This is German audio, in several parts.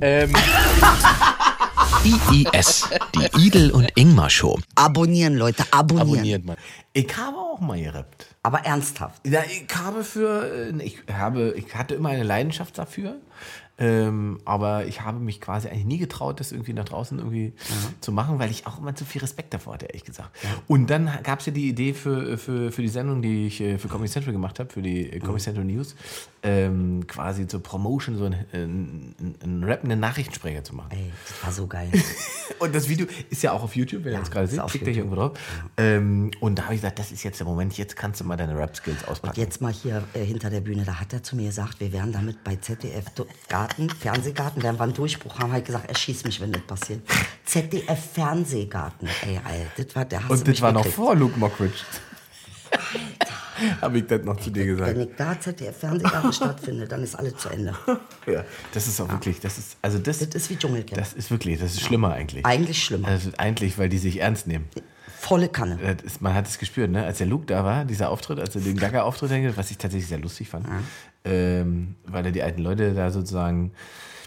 Ähm, IIS, die Idel und Ingmar Show. Abonnieren, Leute, abonnieren. Abonniert mal. Ich habe auch mal gerappt. Aber ernsthaft. Ja, ich habe für, äh, ich habe, ich hatte immer eine Leidenschaft dafür. Ähm, aber ich habe mich quasi eigentlich nie getraut, das irgendwie nach draußen irgendwie zu machen, weil ich auch immer zu viel Respekt davor hatte, ehrlich gesagt. Und dann gab es ja die Idee für, für, für die Sendung, die ich äh, für Comedy Central gemacht habe, für die äh, Comedy Central News, ähm, quasi zur Promotion so einen, einen, einen rappenden Nachrichtensprecher zu machen. Ey, das war so geil. Und das Video ist ja auch auf YouTube, wenn ihr Ja, das gerade ist seht, klickt euch irgendwo drauf. Ähm, und da habe ich gesagt, das ist jetzt der Moment, jetzt kannst du mal deine Rap-Skills auspacken. Jetzt mal hier äh, hinter der Bühne, da hat er zu mir gesagt, wir werden damit bei ZDF Garten, Fernsehgarten, werden wir einen Durchbruch haben. Hat gesagt, er schießt mich, wenn das passiert. ZDF Fernsehgarten, ey, Alter, das war der Und das war noch vor Luke Mockridge. Habe ich das noch zu dir gesagt. Wenn ich da ZDF Fernsehgarten stattfindet, dann ist alles zu Ende. Ja, das ist auch wirklich, das ist, also das, Das ist wie Dschungelcamp. das ist wirklich, das ist schlimmer eigentlich. Eigentlich schlimmer. Also eigentlich, weil die sich ernst nehmen. Volle Kanne. Ist, man hat es gespürt, ne? Als der Luke da war, dieser Auftritt, als er den Gaga-Auftritt hatte, was ich tatsächlich sehr lustig fand, ähm, weil er die alten Leute da sozusagen,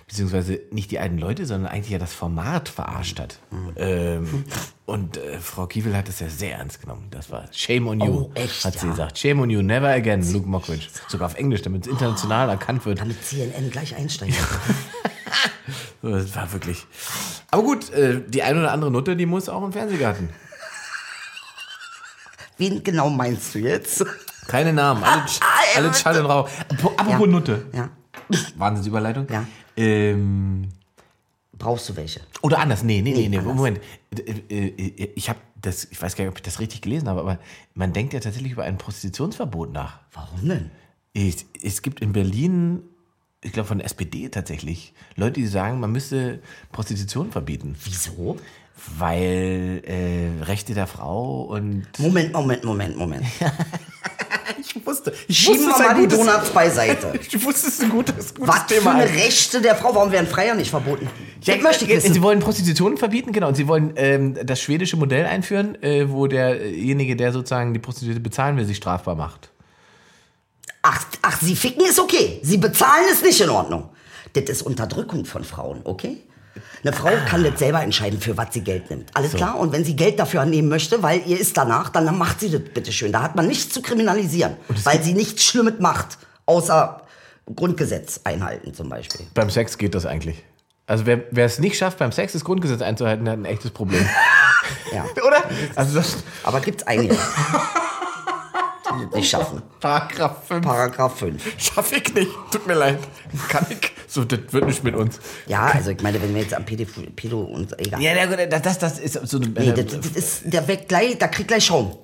beziehungsweise nicht die alten Leute, sondern eigentlich ja das Format verarscht hat. Ähm, und äh, Frau Kiewel hat es ja sehr ernst genommen. Das war Shame on you, Oh, echt, hat sie ja. gesagt. Shame on you, never again, Luke Mockridge. Sogar auf Englisch, damit es international erkannt wird. Damit CNN gleich einsteigen. So, Das war wirklich. Aber gut, äh, die ein oder andere Nutte, die muss auch im Fernsehgarten. Wen genau meinst du jetzt? Keine Namen, alle, alle Schall und Rauch. Apropos Nutte. Ja. Wahnsinnsüberleitung. Ja. Ähm, Brauchst du welche? oder anders, nee, nee, nee, Nee, anders. Moment. Äh, äh, Ich habe das, ich weiß gar nicht, ob ich das richtig gelesen habe, aber man denkt ja tatsächlich über ein Prostitutionsverbot nach. Warum denn? Es, es gibt in Berlin, ich glaube von der SPD tatsächlich, Leute, die sagen, man müsste Prostitution verbieten. Wieso? Weil äh, Rechte der Frau und. Moment, Moment, Moment, Moment. Ich wusste, ich Schieben wir mal die Donuts beiseite. Ich wusste, es ist ein gutes, gutes Was für Thema. eine Rechte der Frau? Warum werden Freier nicht verboten? Ja, das möchte ich äh, wissen. Sie wollen Prostitution verbieten, genau. Und sie wollen ähm, das schwedische Modell einführen, äh, wo derjenige, der sozusagen die Prostituierte bezahlen will, sich strafbar macht. Ach, ach, sie ficken ist okay. Sie bezahlen ist nicht in Ordnung. Das ist Unterdrückung von Frauen, okay? Eine Frau kann das selber entscheiden, für was sie Geld nimmt. Alles klar? Und wenn sie Geld dafür annehmen möchte, weil ihr ist danach, dann macht sie das bitteschön. Da hat man nichts zu kriminalisieren, weil sie nichts Schlimmes macht, außer Grundgesetz einhalten zum Beispiel. Beim Sex geht das eigentlich. Also wer, wer es nicht schafft, beim Sex das Grundgesetz einzuhalten, der hat ein echtes Problem. Ja. Oder? Also das Aber gibt's die das nicht schaffen. Paragraph 5 Paragraph 5. schaffe ich nicht. Tut mir leid. Kann ich. So, das wird nicht mit uns. Ja, also ich meine, wenn wir jetzt am Pedo, Pedo und egal. Ja, das, das ist so eine. Nee, das, das ist, der weg gleich, da kriegt gleich Schaum.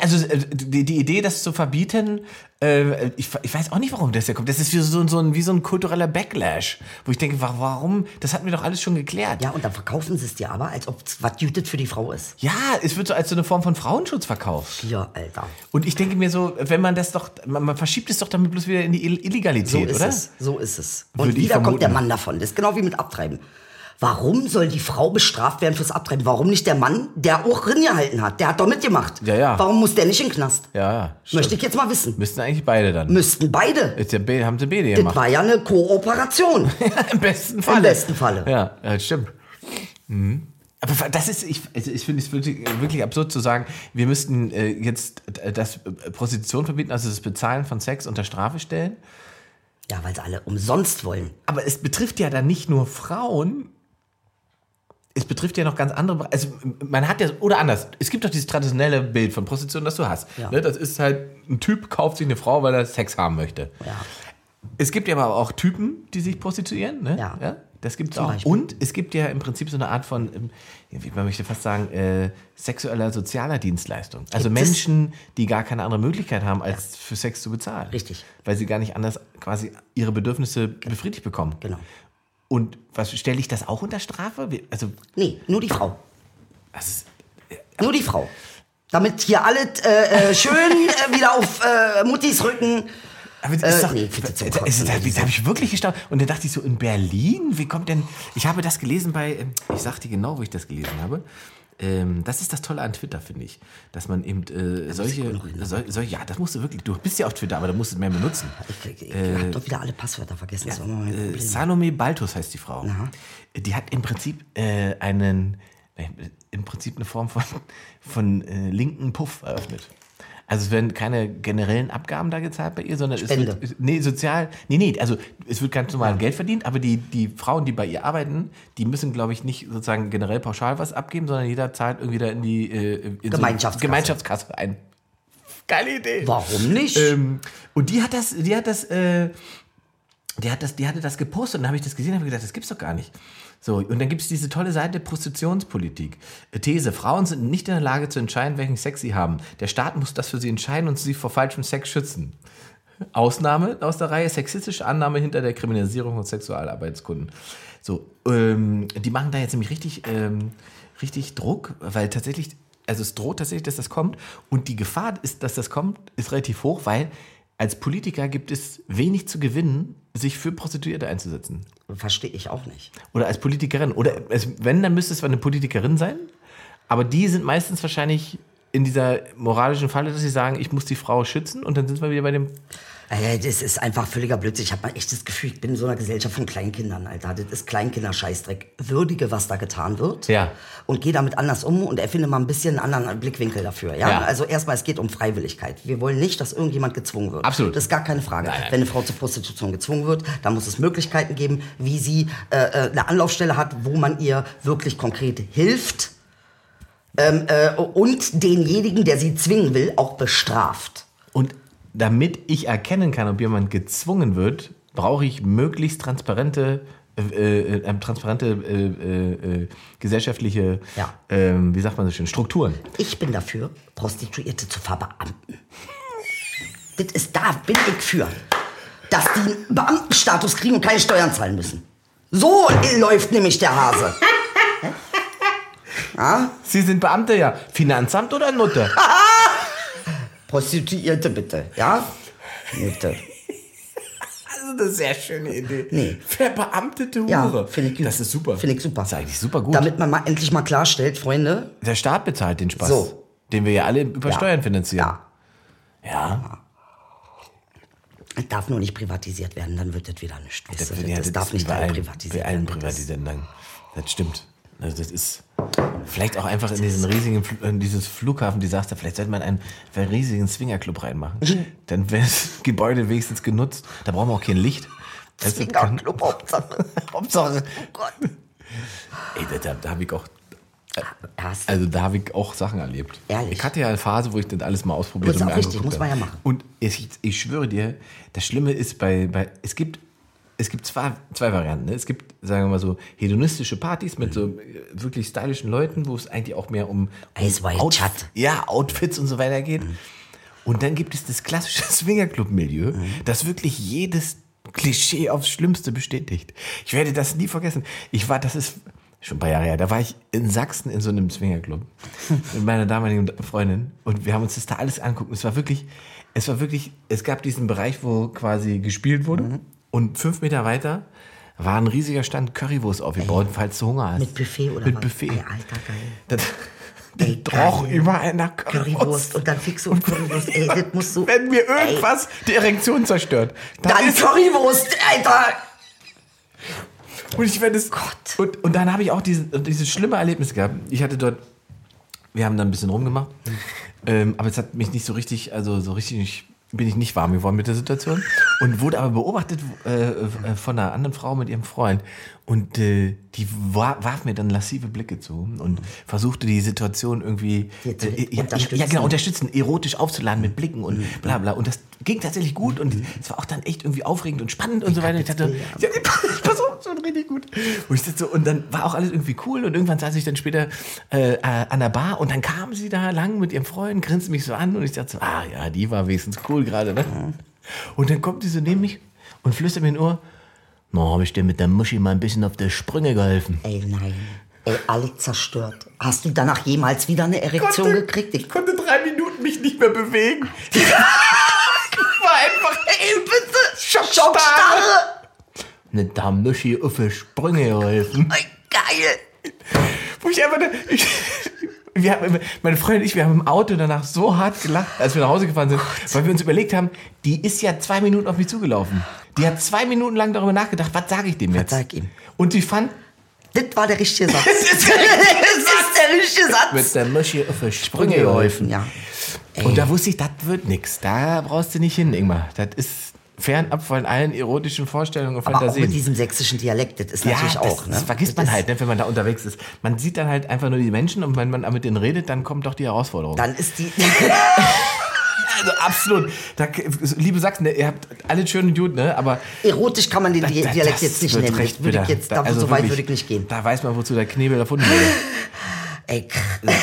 Also äh, die, die Idee, das zu verbieten, äh, ich, ich weiß auch nicht, warum das hier kommt. Das ist wie so, so, ein, wie so ein kultureller Backlash, wo ich denke, wa- warum? Das hatten wir doch alles schon geklärt. Ja, und dann verkaufen sie es dir aber, als ob es was Jütet für die Frau ist. Ja, es wird so als so eine Form von Frauenschutz verkauft. Ja, Alter. Und ich denke mir so, wenn man das doch, man, man verschiebt es doch damit bloß wieder in die Ill- So Illegalität, ist oder? es. So ist es. Würde Und ich wieder kommt der Mann davon. Das ist genau wie mit Abtreiben. Warum soll die Frau bestraft werden fürs Abtreiben? Warum nicht der Mann, der auch gehalten hat? Der hat doch mitgemacht. Ja, ja. Warum muss der nicht in den Knast? Ja, ja. stimmt. Möchte ich jetzt mal wissen. Müssten eigentlich beide dann. Müssten beide. Ist ja, be- haben sie beide Das gemacht. war ja eine Kooperation. Im besten Falle. Im besten Falle. Ja, ja stimmt. Mhm. Aber das ist, ich, also ich finde es wirklich, wirklich absurd zu sagen, wir müssten äh, jetzt äh, das äh, Prostitution verbieten, also das Bezahlen von Sex unter Strafe stellen. Ja, weil sie alle umsonst wollen. Aber es betrifft ja dann nicht nur Frauen, es betrifft ja noch ganz andere. Also man hat ja, oder anders, es gibt doch dieses traditionelle Bild von Prostitution, das du hast. Ja. Ne, das ist halt, ein Typ kauft sich eine Frau, weil er Sex haben möchte. Ja. Es gibt ja aber auch Typen, die sich prostituieren. Ne? Ja. Das gibt es auch. Beispiel. Und es gibt ja im Prinzip so eine Art von, ähm, wie man möchte fast sagen, äh, sexueller sozialer Dienstleistung. Also Gibt? Menschen, die gar keine andere Möglichkeit haben, als für Sex zu bezahlen. Richtig. Weil sie gar nicht anders quasi ihre Bedürfnisse befriedigt bekommen. Genau. Und was stelle ich das auch unter Strafe? Also, Nee, nur die Frau. ist, Nur die Frau. Damit hier alle äh, äh, schön äh, wieder auf äh, Muttis Rücken. aber es Äh, ist doch, nee, bitte da, Kotzen, da, habe ich wirklich gestaunt. Und dann dachte ich so, in Berlin, wie kommt denn, ich habe das gelesen bei, ähm, ich sag dir genau, wo ich das gelesen habe. Ähm, das ist das Tolle an Twitter, finde ich. Dass man eben äh, solche, sol, sol, ja, das musst du wirklich, du bist ja auf Twitter, aber da musst du es mehr benutzen. Ich, ich, ich hab doch wieder alle Passwörter vergessen. mein Äh. Salome Baltus heißt die Frau. Die hat im Prinzip äh, einen, äh, im Prinzip eine Form von, von äh, linken Puff eröffnet. Also es werden keine generellen Abgaben da gezahlt bei ihr, sondern Spende. es wird, nee, sozial, nee, nee, also es wird ganz normal Geld verdient, aber die, die Frauen, die bei ihr arbeiten, die müssen, glaube ich, nicht sozusagen generell pauschal was abgeben, sondern jeder zahlt irgendwie da in die äh, in so- Gemeinschaftskasse. Gemeinschaftskasse ein. Geile Idee. Warum nicht? Ähm, und die hat das, die hat das, äh, die hat das, die hatte das gepostet und dann habe ich das gesehen und habe gedacht, das gibt's doch gar nicht. So, und dann gibt es diese tolle Seite Prostitutionspolitik. These, Frauen sind nicht in der Lage zu entscheiden, welchen Sex sie haben. Der Staat muss das für sie entscheiden und sie vor falschem Sex schützen. Ausnahme aus der Reihe sexistische Annahme hinter der Kriminalisierung von Sexualarbeitskunden. So, ähm, die machen da jetzt nämlich richtig, ähm, richtig Druck, weil tatsächlich, also es droht tatsächlich, dass das kommt. Und die Gefahr ist, dass das kommt, ist relativ hoch, weil als Politiker gibt es wenig zu gewinnen, sich für Prostituierte einzusetzen. Verstehe ich auch nicht. Oder als Politikerin. Oder es, wenn, dann müsste es eine Politikerin sein. Aber die sind meistens wahrscheinlich in dieser moralischen Falle, dass sie sagen, ich muss die Frau schützen. Und dann sind wir wieder bei dem Das ist einfach völliger Blödsinn. Ich habe mal echt das Gefühl, ich bin in so einer Gesellschaft von Kleinkindern, Alter. Das ist Kleinkinderscheißdreck. Würdige, was da getan wird. Ja. Und geh damit anders um und erfinde mal ein bisschen einen anderen Blickwinkel dafür. Ja? Ja. Also erstmal, es geht um Freiwilligkeit. Wir wollen nicht, dass irgendjemand gezwungen wird. Absolut. Das ist gar keine Frage. Nein, nein. Wenn eine Frau zur Prostitution gezwungen wird, dann muss es Möglichkeiten geben, wie sie äh, äh, eine Anlaufstelle hat, wo man ihr wirklich konkret hilft. Ähm, äh, und denjenigen, der sie zwingen will, auch bestraft. Damit ich erkennen kann, ob jemand gezwungen wird, brauche ich möglichst transparente, äh, äh, transparente äh, äh, äh, gesellschaftliche, Ja. ähm, wie sagt man so schön, Strukturen. Ich bin dafür, Prostituierte zu verbeamten. das ist da, bin ich für. Dass die einen Beamtenstatus kriegen und keine Steuern zahlen müssen. So läuft nämlich der Hase. Sie sind Beamte, ja. Finanzamt oder Nutte? Prostituierte bitte, ja? Bitte. Das ist eine sehr schöne Idee. Nee. Verbeamtete Ja, Hure. finde ich gut. Das ist super. Finde ich super. Das ist eigentlich super gut. Damit man mal endlich mal klarstellt, Freunde, Der Staat bezahlt den Spaß. So. Den wir ja alle über Ja. Steuern finanzieren. ja, Ja. es darf nur nicht privatisiert werden, dann wird das wieder nicht. Das, ja, das, das darf nicht bei alle allen, privatisiert bei allen werden. Das- Privatisierten dann. Das stimmt. Also das ist vielleicht auch einfach in diesen riesigen, in dieses Flughafendesaster, vielleicht sollte man einen, riesigen Swingerclub reinmachen. Dann wäre das Gebäude wenigstens genutzt. Da brauchen wir auch kein Licht. Swingerclub, Hauptsache. Hauptsache. Oh Gott. Ey, da, da, da habe ich auch, Hast also da habe ich auch Sachen erlebt. Ehrlich? Ich hatte ja eine Phase, wo ich das alles mal ausprobiert Das ist und auch richtig, muss man habe. ja machen. Und ich, ich schwöre dir, das Schlimme ist bei, bei es gibt es gibt zwei, zwei Varianten. Ne? Es gibt, sagen wir mal so, hedonistische Partys mit so äh, wirklich stylischen Leuten, wo es eigentlich auch mehr um, um Outf- ja, Outfits und so weiter geht. Mhm. Und dann gibt es das klassische Swingerclub-Milieu, das wirklich jedes Klischee aufs Schlimmste bestätigt. Ich werde das nie vergessen. Ich war, das ist schon ein paar Jahre her, da war ich in Sachsen in so einem Swingerclub mit meiner damaligen Freundin und wir haben uns das da alles anguckt. Und es war wirklich, es war wirklich, es gab diesen Bereich, wo quasi gespielt wurde Mhm. Und fünf Meter weiter war ein riesiger Stand Currywurst aufgebaut, falls du Hunger hast. Mit Buffet oder Mit was? Buffet. Ey, Alter, geil. Das, Ey, das roch überall nach Currywurst. Currywurst und dann fix und Currywurst. Ey, das musst du. Wenn mir irgendwas die Erektion zerstört, dann, Dann Currywurst, Alter! Und ich werde es. Gott. Und, und dann habe ich auch diese, dieses schlimme Erlebnis gehabt. Ich hatte dort, wir haben da ein bisschen rumgemacht, ähm, aber es hat mich nicht so richtig, also so richtig bin ich nicht warm geworden mit der Situation und wurde aber beobachtet äh, äh, von einer anderen Frau mit ihrem Freund und äh, die wa- warf mir dann lassive Blicke zu und versuchte die Situation irgendwie äh, ja, unterstützen. ja genau unterstützen, erotisch aufzuladen mit Blicken und bla bla und das ging tatsächlich gut und es war auch dann echt irgendwie aufregend und spannend und so weiter. Ich dachte, ja, pass auf, schon richtig gut. Und, ich so, und dann war auch alles irgendwie cool und irgendwann saß ich dann später äh, an der Bar und dann kam sie da lang mit ihrem Freund, grinste mich so an und ich dachte so, ah ja, die war wenigstens cool gerade. Ne? Und dann kommt die so neben mich und flüstert mir in Ohr, na, habe ich dir mit der Muschi mal ein bisschen auf der Sprünge geholfen. Ey, nein. Ey, alle zerstört. Hast du danach jemals wieder eine Erektion gekriegt? Ich konnte drei Minuten mich nicht mehr bewegen. ich war einfach, ey, bitte, Schockstarre! Ne, da Muschi auf der Sprünge geholfen. Ey, geil! Wo ich einfach, ne- ich, Wir haben, meine Freundin und ich, wir haben im Auto danach so hart gelacht, als wir nach Hause gefahren sind, weil wir uns überlegt haben, die ist ja zwei Minuten auf mich zugelaufen. Die hat zwei Minuten lang darüber nachgedacht, was sage ich dem jetzt? sag ihm? Und sie fand, Das war der richtige Satz. das ist der richtige Satz. mit der Muschi auf Sprünge geholfen. Ja. Und da wusste ich, das wird nix. Da brauchst du nicht hin, Ingmar. Das ist fernab von allen erotischen Vorstellungen und Aber auch Fantasien. mit diesem sächsischen Dialekt, das ist ja, natürlich das, auch. Ne? das vergisst man ist- halt, ne, wenn man da unterwegs ist. Man sieht dann halt einfach nur die Menschen und wenn man mit denen redet, dann kommt doch die Herausforderung. Dann ist die. also absolut. Da, liebe Sachsen, ihr habt alles schön und gut, ne? Aber Erotisch kann man den Di- da- Dialekt jetzt nicht nennen. recht würde ich jetzt, da, also so weit würde ich nicht gehen. Da weiß man, wozu der Knebel erfunden wurde. Ey,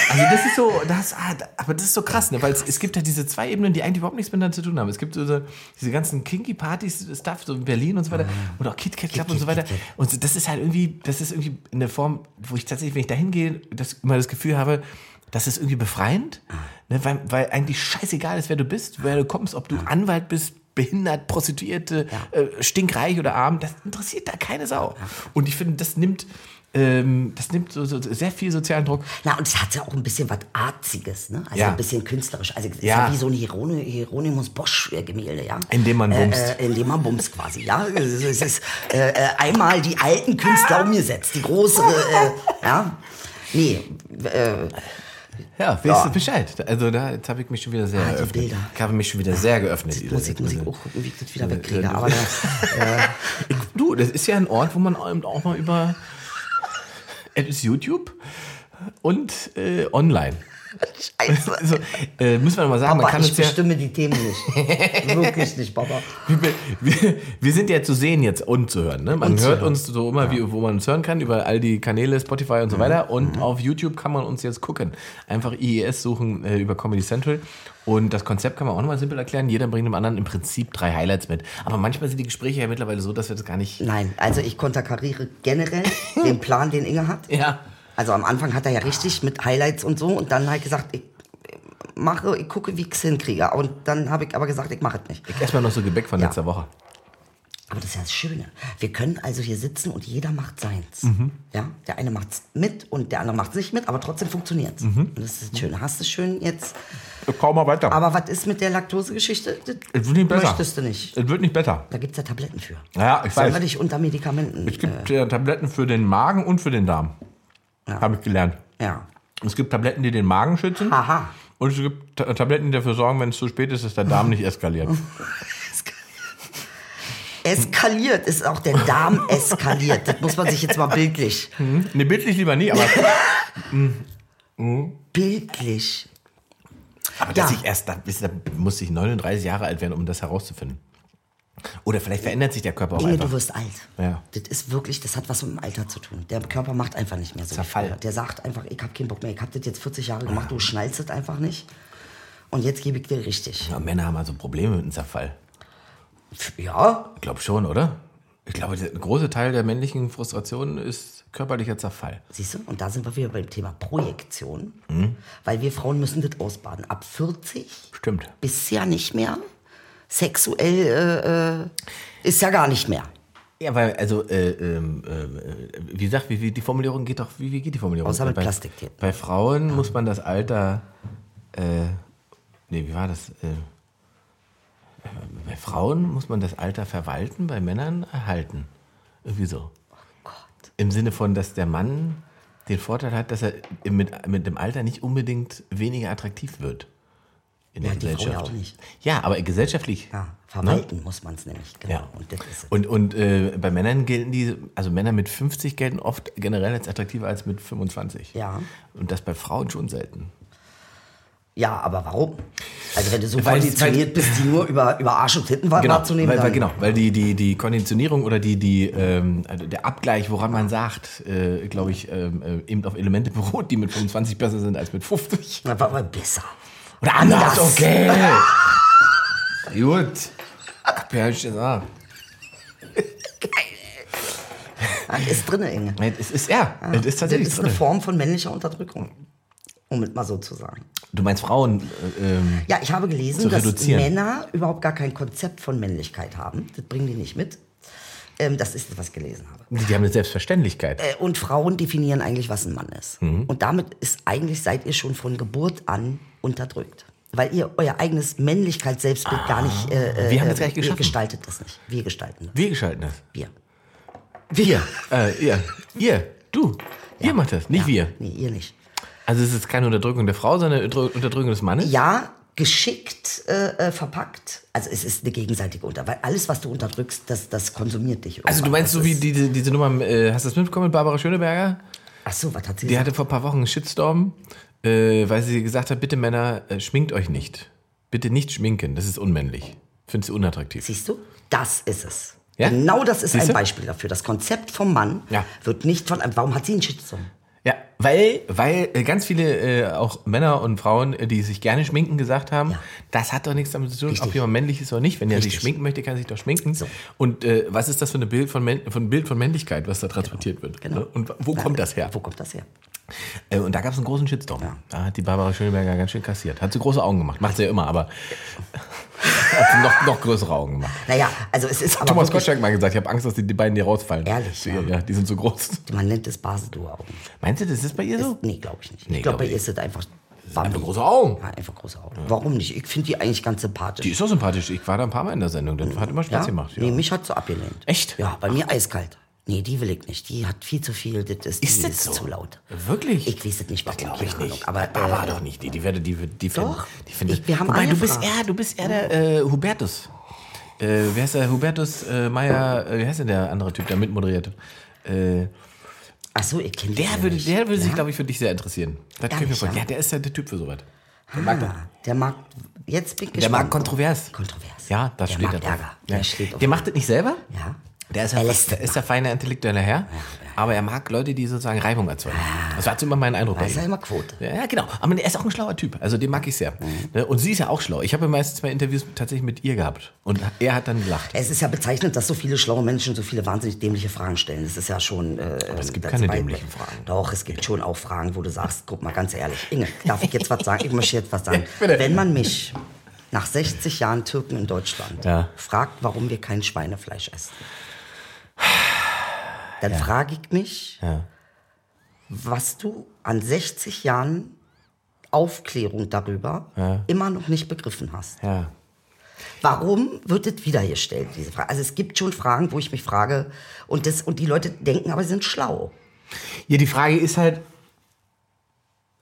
Also das ist so, das, ah, da- aber das ist so krass, ne? weil es, es gibt ja diese zwei Ebenen, die eigentlich überhaupt nichts miteinander zu tun haben. Es gibt so, diese ganzen Kinky-Partys, Stuff, so in Berlin und so weiter, oder auch Kit Kat Club und so weiter. Und das ist halt irgendwie, das ist irgendwie eine Form, wo ich tatsächlich, wenn ich da hingehe, das, immer das Gefühl habe, das ist irgendwie befreiend, ne? weil, weil eigentlich scheißegal ist, wer du bist, wer du kommst, ob du Anwalt bist, behindert, Prostituierte, äh, stinkreich oder arm, das interessiert da keine Sau. Und ich finde, das nimmt, ähm, das nimmt so, so sehr viel sozialen Druck. Na, und es hat ja auch ein bisschen was Arziges, ne? Also Ja. ein bisschen künstlerisch. Also es ist Ja. ja wie so ein Hierony Hieronymus Bosch-Gemälde, ja? Indem man bumst. Äh, äh, indem man bumst quasi, ja? Es ist, es ist äh, äh, einmal die alten Künstler umgesetzt, die größere, äh, ja? Nee, äh, Ja, weißt Ja. du Bescheid. Also da, jetzt habe ich mich schon wieder sehr Ah, geöffnet. Bilder. Ich habe mich schon wieder sehr geöffnet. jetzt muss ich, muss ich Also, auch gucken, wie ich das wieder äh, wegkriege. äh, Aber da, ich, du, das ist ja ein Ort, wo man auch mal über es ist YouTube und äh, online. Scheiße. Also, äh, müssen wir noch mal sagen, man Papa, kann ich uns ja, bestimme die Themen nicht. Wirklich nicht, Papa. wir, wir, wir sind ja zu sehen jetzt und zu hören. Ne? Man Und hört hören. uns so immer, wie, wo man uns hören kann, über all die Kanäle, Spotify Mhm. und so weiter. Und auf YouTube kann man uns jetzt gucken. Einfach IES suchen äh, über Comedy Central. Und das Konzept kann man auch nochmal simpel erklären. Jeder bringt dem anderen im Prinzip drei Highlights mit. Aber manchmal sind die Gespräche ja mittlerweile so, dass wir das gar nicht. Nein, also ich konterkariere generell den Plan, den Inge hat. Ja. Also am Anfang hat er ja richtig mit Highlights und so und dann halt gesagt, ich mache, ich gucke, wie ich es hinkriege. Und dann habe ich aber gesagt, ich mache es nicht. Ich esse mal noch so Gebäck von Ja. letzter Woche. Aber das ist ja das Schöne. Wir können also hier sitzen und jeder macht seins. Mhm. Ja, der eine macht's mit und der andere macht's nicht mit, aber trotzdem funktioniert's. Mhm. Und das ist das Schöne. Hast du schön jetzt. Kaum mal weiter. Aber was ist mit der Laktosegeschichte? Das es wird nicht besser. Möchtest du nicht. Es wird nicht besser. Da gibt's ja Tabletten für. Ja, ich Sollen weiß. wir dich unter Medikamenten. Es gibt äh, Tabletten für den Magen und für den Darm. Ja. Habe ich gelernt. Ja. Es gibt Tabletten, die den Magen schützen. Aha. Und es gibt Ta- Tabletten, die dafür sorgen, wenn es zu spät ist, dass der Darm nicht eskaliert. Eskaliert ist auch der Darm eskaliert. Das muss man sich jetzt mal bildlich. ne, bildlich lieber nicht, aber, Bildlich. aber dass Ja. ich erst, da, musste ich 39 Jahre alt werden, um das herauszufinden. Oder vielleicht verändert sich der Körper auch Inge, einfach. du wirst alt. Ja. Das ist wirklich, das hat was mit dem Alter zu tun. Der Körper macht einfach nicht mehr so. Zerfall. Der sagt einfach, ich habe keinen Bock mehr. Ich habe das jetzt 40 Jahre gemacht, du schnallst es einfach nicht. Und jetzt gebe ich dir richtig. Ja, Männer haben also Probleme mit dem Zerfall. Ja, Ich glaube schon, oder? Ich glaube, der ein großer Teil der männlichen Frustration ist körperlicher Zerfall. siehst du? Und da sind wir wieder beim Thema Projektion. Mhm. Weil wir Frauen müssen das ausbaden. Ab 40 Stimmt. bist ja nicht mehr. Sexuell äh, äh, ist ja gar nicht mehr. Ja, weil, also, äh, ähm, äh, wie gesagt, wie, wie die Formulierung geht doch, wie, wie geht die Formulierung? Außer mit bei, Plastiktier. Bei Frauen muss man das Alter, äh, nee, wie war das? Äh, äh, bei Frauen muss man das Alter verwalten, bei Männern erhalten. Irgendwie so. Gott. Im Sinne von, dass der Mann den Vorteil hat, dass er mit, mit dem Alter nicht unbedingt weniger attraktiv wird. In Ja, der Gesellschaft. ja aber gesellschaftlich. Ja, verwalten muss man es nämlich. Genau. Ja. Und. Und, und äh, bei Männern gelten die, also Männer mit 50 gelten oft generell als attraktiver als mit 25. Ja. Und das bei Frauen schon selten. Ja, aber warum? Also wenn du so Weil- konditioniert bist, die nur über, über Arsch und Titten Genau, wahrzunehmen, weil, weil, genau, weil die, die, die Konditionierung oder die, die, ähm, also der Abgleich, woran man sagt, äh, glaube ich, ähm, äh, eben auf Elemente beruht, die mit 25 besser sind als mit 50. Na, war aber besser. Oder anders, Anders. okay. Gut. Hab ja ich gesagt. Ja, ist drin, Inge. Es ist, ja, es ist Das tatsächlich ist eine drin. Form von männlicher Unterdrückung. Um es mal so zu sagen. Du meinst Frauen, äh, ähm, Ja, ich habe gelesen, dass. Männer überhaupt gar kein Konzept von Männlichkeit haben. Das bringen die nicht mit. Ähm, das ist, was ich gelesen habe. Die haben eine Selbstverständlichkeit. Äh, Und Frauen definieren eigentlich, was ein Mann ist. Mhm. Und damit ist eigentlich, seid ihr schon von Geburt an unterdrückt. Weil ihr euer eigenes Männlichkeits-Selbstbild gar nicht äh, Wir haben äh, das nicht ihr geschaffen. gestaltet das nicht. Wir gestalten das. Wir gestalten das. Wir. Wir. äh, ihr. Ihr. Du. Ihr macht das, nicht wir. Nee, ihr nicht. Also es ist keine Unterdrückung der Frau, sondern Unterdrückung des Mannes? Ja, geschickt äh, äh, verpackt. Also es ist eine gegenseitige Unter... Weil alles, was du unterdrückst, das, das konsumiert dich. Also du irgendwann. meinst so Das wie ist- diese, diese Nummer, äh, hast du das mitbekommen mit Barbara Schöneberger? Ach so, was hat sie Die gesagt? hatte vor ein paar Wochen einen Shitstorm, äh, weil sie gesagt hat, bitte Männer, äh, schminkt euch nicht. Bitte nicht schminken, das ist unmännlich. Findest du unattraktiv. Siehst du? Das ist es. Ja? Genau das ist Siehst ein? Beispiel dafür. Das Konzept vom Mann Ja. wird nicht von einem... Warum hat sie einen Shitstorm? Ja, weil, weil äh, ganz viele äh, auch Männer und Frauen, äh, die sich gerne schminken, gesagt haben, Ja. das hat doch nichts damit zu tun, Richtig. ob jemand männlich ist oder nicht. Wenn er sich schminken möchte, kann er sich doch schminken. Und äh, was ist das für, eine Bild von, Män- von ein Bild von Männlichkeit, was da transportiert wird? Genau. Ne? Und wo kommt das her? Wo kommt das her? Äh, und da gab es einen großen Shitstorm. Da hat die Barbara Schöneberger ganz schön kassiert. Hat sie große Augen gemacht. Macht sie ja immer, aber hat sie noch, noch größere Augen gemacht. Naja, also es ist aber Thomas Gottschalk mal gesagt, ich habe Angst, dass die, die beiden hier rausfallen. Ehrlich, Ja, ja. ja, die sind so groß. man nennt es Basedoor-Augen. Meinst du, das ist bei ihr so? Nee, glaube ich nicht. Nee, ich glaube, glaub bei ihr ist es einfach Einfach Bambi. große Augen. Ja, einfach große Augen. Warum nicht? Ich finde die eigentlich ganz sympathisch. Die ist doch sympathisch. Ich war da ein paar Mal in der Sendung. Das hat immer Spaß ja? gemacht. Ja. Nee, mich hat so abgelehnt. Echt? Ja, bei mir eiskalt. Nee, die will ich nicht. Die hat viel zu viel. Das ist, Ist das ist so? zu laut. Wirklich? Ich weiß es nicht, warum. Glaube ich nicht. Ahnung. Aber Barbara äh, doch nicht. Die, die werde, die, die Doch. Die findet, Ich- wir haben Wobei, du bist eher, du bist eher der äh, Hubertus. Äh, wer ist der Hubertus äh, Meier? Äh, wie heißt denn der andere Typ, der mitmoderiert? Äh, ach so, ich kenne der würde, nicht. der würde sich, Ja? glaube ich, für dich sehr interessieren. Das kann ich mir vorstellen. ja? Der ist ja der Typ für sowas. Der mag das. Ah, der mag. Jetzt bin ich Der mag kontrovers. Kontrovers. Ja, das der steht mag da drauf. Ja. Der Der macht das nicht selber? Ja. Der ist ja, Er der ist ja feiner intellektueller Herr, aber er mag Leute, die sozusagen Reibung erzeugen. Das war immer mein Eindruck. Da bei ist ja immer Quote. Ja, genau. Aber er ist auch ein schlauer Typ. Also den mag ich sehr. Ne? Und sie ist ja auch schlau. Ich habe ja meistens zwei Interviews tatsächlich mit ihr gehabt. Und er hat dann gelacht. Es ist ja bezeichnend, dass so viele schlaue Menschen so viele wahnsinnig dämliche Fragen stellen. Das ist ja schon. Äh, es gibt das keine dämlichen. Fragen. Doch, es gibt schon auch Fragen, wo du sagst, guck mal, ganz ehrlich, Inge, darf ich jetzt was sagen? Ich möchte jetzt was sagen. Wenn man mich nach 60 Jahren Türken in Deutschland fragt, warum wir kein Schweinefleisch essen, dann frage ich mich, Ja. was du an 60 Jahren Aufklärung darüber immer noch nicht begriffen hast. Ja. Warum wird es wieder gestellt, diese Frage? Also es gibt schon Fragen, wo ich mich frage, und, das, und die Leute denken, aber sie sind schlau. Ja, die Frage ist halt,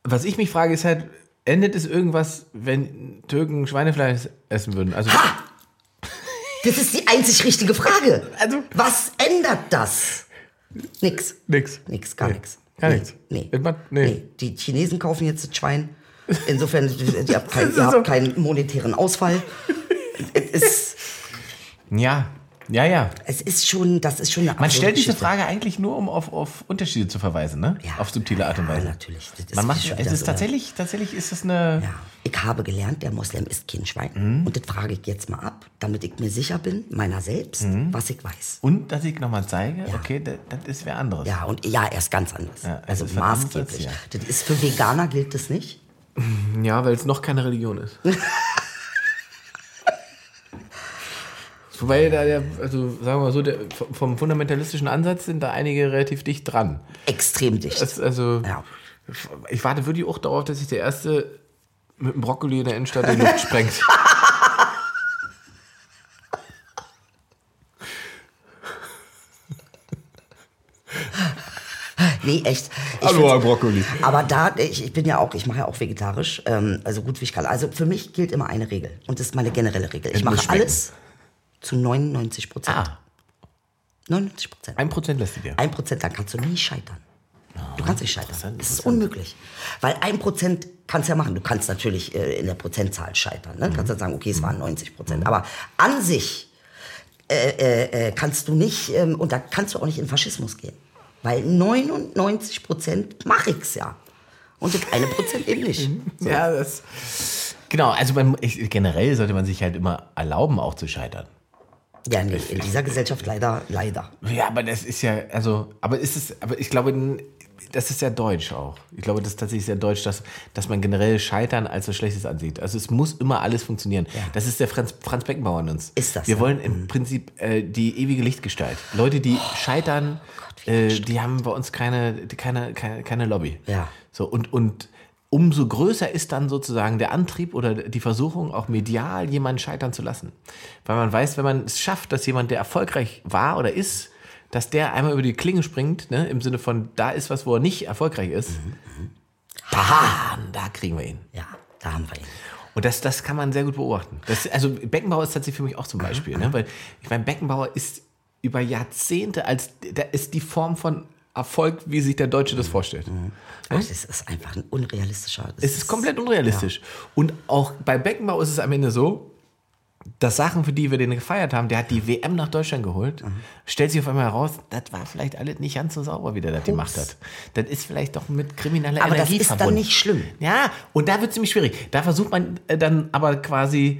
was ich mich frage, ist halt, endet es irgendwas, wenn Türken Schweinefleisch essen würden? Also, Das ist die einzig richtige Frage. Also- Was ändert das? Nix. nix. Nix, gar Nee. nichts. Gar nee. nichts. Nee. Irgendwas? Nee. nee. Die Chinesen kaufen jetzt das Schwein. Insofern, ihr habt, kein, ihr so- habt keinen monetären Ausfall. es, ist, Ja, ja, ja. es ist schon, das ist schon eine Man stellt diese. Frage eigentlich nur, um auf, auf Unterschiede zu verweisen, ne? Ja. Auf subtile Art und Ja, Weise. natürlich. Das ist Man macht, es ist so. tatsächlich, tatsächlich ist es eine. Ja. Ich habe gelernt, der Moslem isst kein Schwein. Mhm. Und das frage ich jetzt mal ab, damit ich mir sicher bin, meiner selbst, Mhm. was ich weiß. Und dass ich nochmal zeige, okay, das, das ist wer anderes. Ja, und ja, er ist ganz anders. Ja, also ist maßgeblich. ja. Das ist für Veganer gilt das nicht. Ja, weil es noch keine Religion ist. Wobei da der, also sagen wir mal so, der, vom fundamentalistischen Ansatz sind da einige relativ dicht dran. Extrem dicht. Das, also, Ja. ich warte wirklich auch darauf, dass sich der Erste mit dem Brokkoli in der Innenstadt in die Luft sprengt. Nee, echt. Ich Hallo, Herr Brokkoli. Aber da, ich, ich bin ja auch, ich mache ja auch vegetarisch, ähm, also gut wie ich kann. Also für mich gilt immer eine Regel. Und das ist meine generelle Regel. Ich mache alles zu 99 Prozent. Ah, 99 Prozent. ein Prozent lässt du dir. Ein Prozent, dann kannst du nie scheitern. Du kannst nicht scheitern. interessant, Das ist unmöglich. Weil ein Prozent kannst du ja machen. Du kannst natürlich äh, in der Prozentzahl scheitern. Ne? Du kannst dann sagen, okay, es waren 90 Prozent. Aber an sich äh, äh, äh, kannst du nicht, ähm, und da kannst du auch nicht in Faschismus gehen. Weil 99 Prozent mache ich's ja. Und das eine Prozent eben nicht. So. Ja, das. Genau, also beim, ich, generell sollte man sich halt immer erlauben, auch zu scheitern. Ja, nee, in dieser Gesellschaft leider, leider. Ja, aber das ist ja, also, aber ist es, aber ich glaube, das ist ja deutsch auch. Ich glaube, das ist tatsächlich sehr deutsch, dass, dass man generell Scheitern als was Schlechtes ansieht. Also es muss immer alles funktionieren. Ja. Das ist der Franz, Franz Beckenbauer in uns. Ist das, Wir ja? wollen im Prinzip äh, die ewige Lichtgestalt. Leute, die scheitern, äh, die haben bei uns keine, keine, keine, keine Lobby. Ja. So, und, und umso größer ist dann sozusagen der Antrieb oder die Versuchung, auch medial jemanden scheitern zu lassen. Weil man weiß, wenn man es schafft, dass jemand, der erfolgreich war oder ist, dass der einmal über die Klinge springt, ne, im Sinne von, da ist was, wo er nicht erfolgreich ist, Aha. da kriegen wir ihn. Ja, da haben wir ihn. Und das, das kann man sehr gut beobachten. Das, also Beckenbauer ist tatsächlich für mich auch zum Beispiel, ne? weil ich meine, Beckenbauer ist über Jahrzehnte als, da ist die Form von Erfolg, wie sich der Deutsche das vorstellt. Ach, das ist einfach ein unrealistischer. das Es ist komplett unrealistisch. Und auch bei Beckenbauer ist es am Ende so, dass Sachen, für die wir den gefeiert haben, der hat die WM nach Deutschland geholt, stellt sich auf einmal heraus, das war vielleicht alles nicht ganz so sauber, wie der das gemacht hat. Das ist vielleicht doch mit krimineller Aber das Energie ist dann verbunden. nicht schlimm. Ja, und da wird es ziemlich schwierig. Da versucht man äh, dann aber quasi